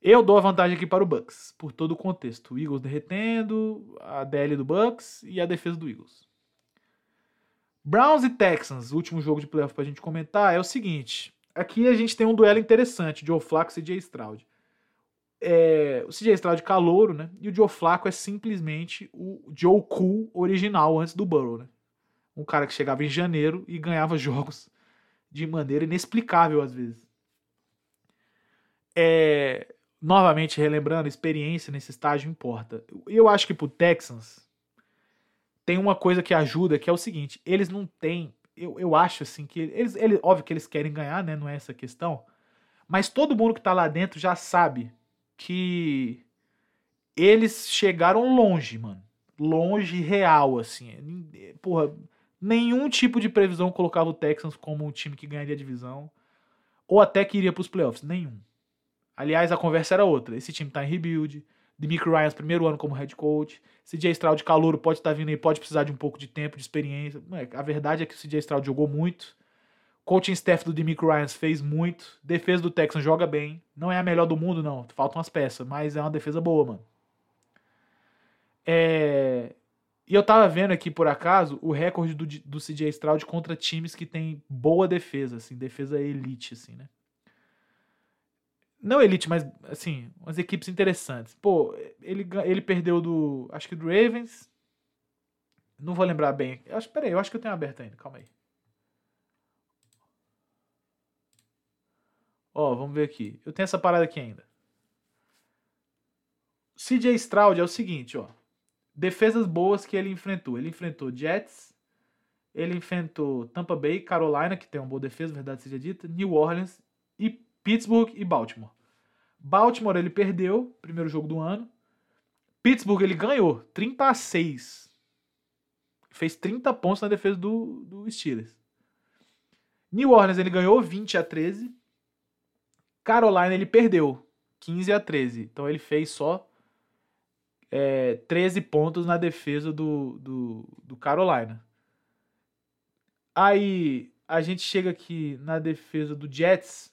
Eu dou a vantagem aqui para o Bucks, por todo o contexto. O Eagles derretendo, a DL do Bucks e a defesa do Eagles. Browns e Texans, último jogo de playoff para a gente comentar, é o seguinte. Aqui a gente tem um duelo interessante, Joe Flacco e CJ Stroud. É, o CJ Stroud calouro, né? E o Joe Flacco é simplesmente o Joe Cool original antes do Burrow, né? Um cara que chegava em janeiro e ganhava jogos de maneira inexplicável às vezes. É, novamente relembrando, experiência nesse estágio importa. Eu acho que pro Texans tem uma coisa que ajuda, que é o seguinte, eles não têm, eu, eu acho assim que eles, eles, óbvio que eles querem ganhar, né, não é essa questão, mas todo mundo que tá lá dentro já sabe que eles chegaram longe, mano. Longe real, assim. Porra, nenhum tipo de previsão colocava o Texans como um time que ganharia a divisão ou até que iria para os playoffs. Nenhum. Aliás, a conversa era outra. Esse time tá em rebuild. Demick Ryan, primeiro ano como head coach. CJ Stroud calouro pode estar tá vindo aí, pode precisar de um pouco de tempo, de experiência. A verdade é que o CJ Stroud jogou muito. Coaching staff do Demick Ryan fez muito. Defesa do Texans joga bem. Não é a melhor do mundo, não. Faltam umas peças, mas é uma defesa boa, mano. É... E eu tava vendo aqui, por acaso, o recorde do, do CJ Stroud contra times que tem boa defesa, assim, defesa elite, assim, né? Não elite, mas assim, umas equipes interessantes. Pô, ele, ele perdeu do. Acho que do Ravens. Não vou lembrar bem. Eu acho, peraí, eu acho que eu tenho aberto ainda. Calma aí. Ó, vamos ver aqui. Eu tenho essa parada aqui ainda. CJ Stroud é o seguinte, ó. Defesas boas que ele enfrentou. Ele enfrentou Jets, ele enfrentou Tampa Bay, Carolina, que tem uma boa defesa, verdade seja dita, New Orleans e Pittsburgh e Baltimore. Baltimore ele perdeu, primeiro jogo do ano. Pittsburgh ele ganhou, 30 a 6. Fez 30 pontos na defesa do, do Steelers. New Orleans ele ganhou 20 a 13. Carolina ele perdeu, 15 a 13. Então ele fez só é, 13 pontos na defesa do, do, do Carolina. Aí a gente chega aqui na defesa do Jets.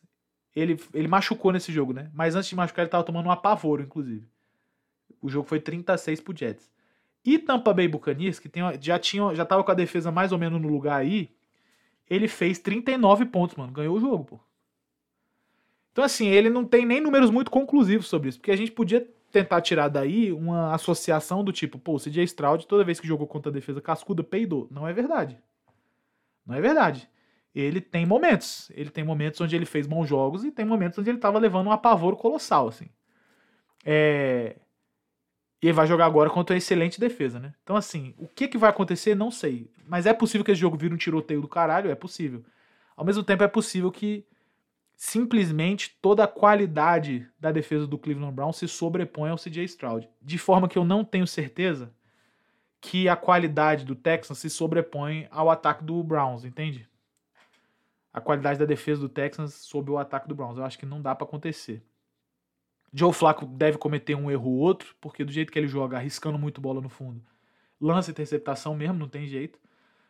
Ele, ele machucou nesse jogo, né? Mas antes de machucar, ele tava tomando um apavoro, inclusive. O jogo foi 36 pro Jets. E Tampa Bay Buccaneers, que tem, já, tinha, já tava com a defesa mais ou menos no lugar aí, ele fez 39 pontos, mano. Ganhou o jogo, pô. Então, assim, ele não tem nem números muito conclusivos sobre isso, porque a gente podia tentar tirar daí uma associação do tipo, pô, o CJ Stroud, toda vez que jogou contra a defesa cascuda, peidou. Não é verdade. Não é verdade ele tem momentos. Ele tem momentos onde ele fez bons jogos e tem momentos onde ele estava levando um apavoro colossal, assim. É... E ele vai jogar agora contra uma excelente defesa, né? Então, assim, o que, que vai acontecer, não sei. Mas é possível que esse jogo vire um tiroteio do caralho, é possível. Ao mesmo tempo, é possível que simplesmente toda a qualidade da defesa do Cleveland Browns se sobreponha ao CJ Stroud. De forma que eu não tenho certeza que a qualidade do Texans se sobrepõe ao ataque do Browns, entende? A qualidade da defesa do Texans sob o ataque do Browns. Eu acho que não dá para acontecer. Joe Flacco deve cometer um erro ou outro, porque do jeito que ele joga, arriscando muito bola no fundo, lança interceptação mesmo, não tem jeito.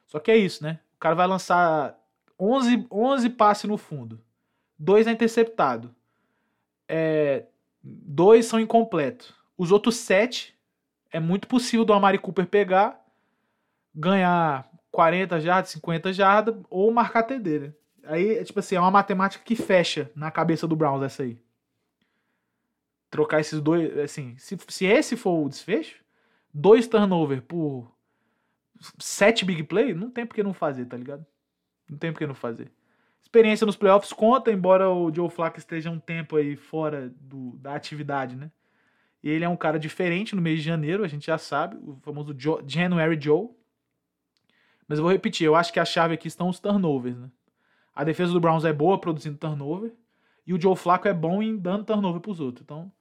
Só que é isso, né? O cara vai lançar 11, 11 passes no fundo, dois é interceptado, é, dois são incompletos. Os outros sete é muito possível do Amari Cooper pegar, ganhar 40 jardas, 50 jardas ou marcar TD, né? Aí, é tipo assim, é uma matemática que fecha na cabeça do Browns essa aí trocar esses dois. Assim, se, se esse for o desfecho, dois turnover por sete big play, não tem por que não fazer, tá ligado? Não tem por que não fazer. Experiência nos playoffs conta, embora o Joe Flacco esteja um tempo aí fora do, da atividade, né? E ele é um cara diferente no mês de janeiro, a gente já sabe, o famoso Joe, January Joe. Mas eu vou repetir, eu acho que a chave aqui estão os turnovers, né? A defesa do Browns é boa produzindo turnover, e o Joe Flacco é bom em dando turnover pros outros. Então,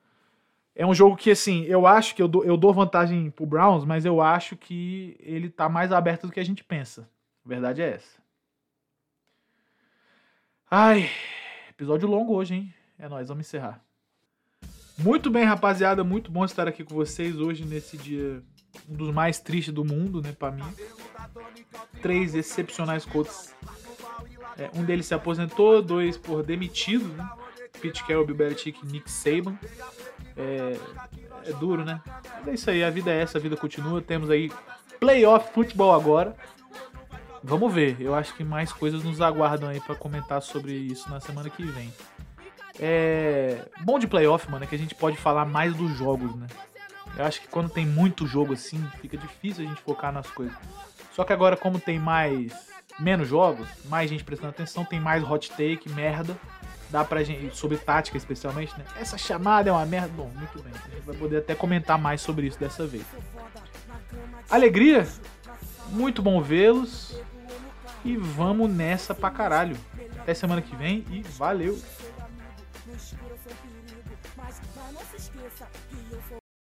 é um jogo que, assim, eu acho que eu dou, eu dou vantagem pro Browns, mas eu acho que ele tá mais aberto do que a gente pensa. A verdade é essa. Ai, episódio longo hoje, hein? É nóis, vamos encerrar. Muito bem, rapaziada, muito bom estar aqui com vocês hoje nesse dia um dos mais tristes do mundo, né, para mim. Três excepcionais coaches. É, um deles se aposentou, dois por demitido, né? Pete Carroll, Bill Belichick e Nick Saban. É, é duro, né? Mas é isso aí, a vida é essa, a vida continua. Temos aí playoff futebol agora. Vamos ver, eu acho que mais coisas nos aguardam aí para comentar sobre isso na semana que vem. É bom de playoff, mano, é que a gente pode falar mais dos jogos, né? Eu acho que quando tem muito jogo assim, fica difícil a gente focar nas coisas. Só que agora, como tem mais menos jogos, mais gente prestando atenção, tem mais hot take, merda dá pra gente, sobre tática especialmente, né? Essa chamada é uma merda. Bom, muito bem. A gente vai poder até comentar mais sobre isso dessa vez. Alegria, muito bom vê-los. E vamos nessa pra caralho. Até semana que vem e valeu!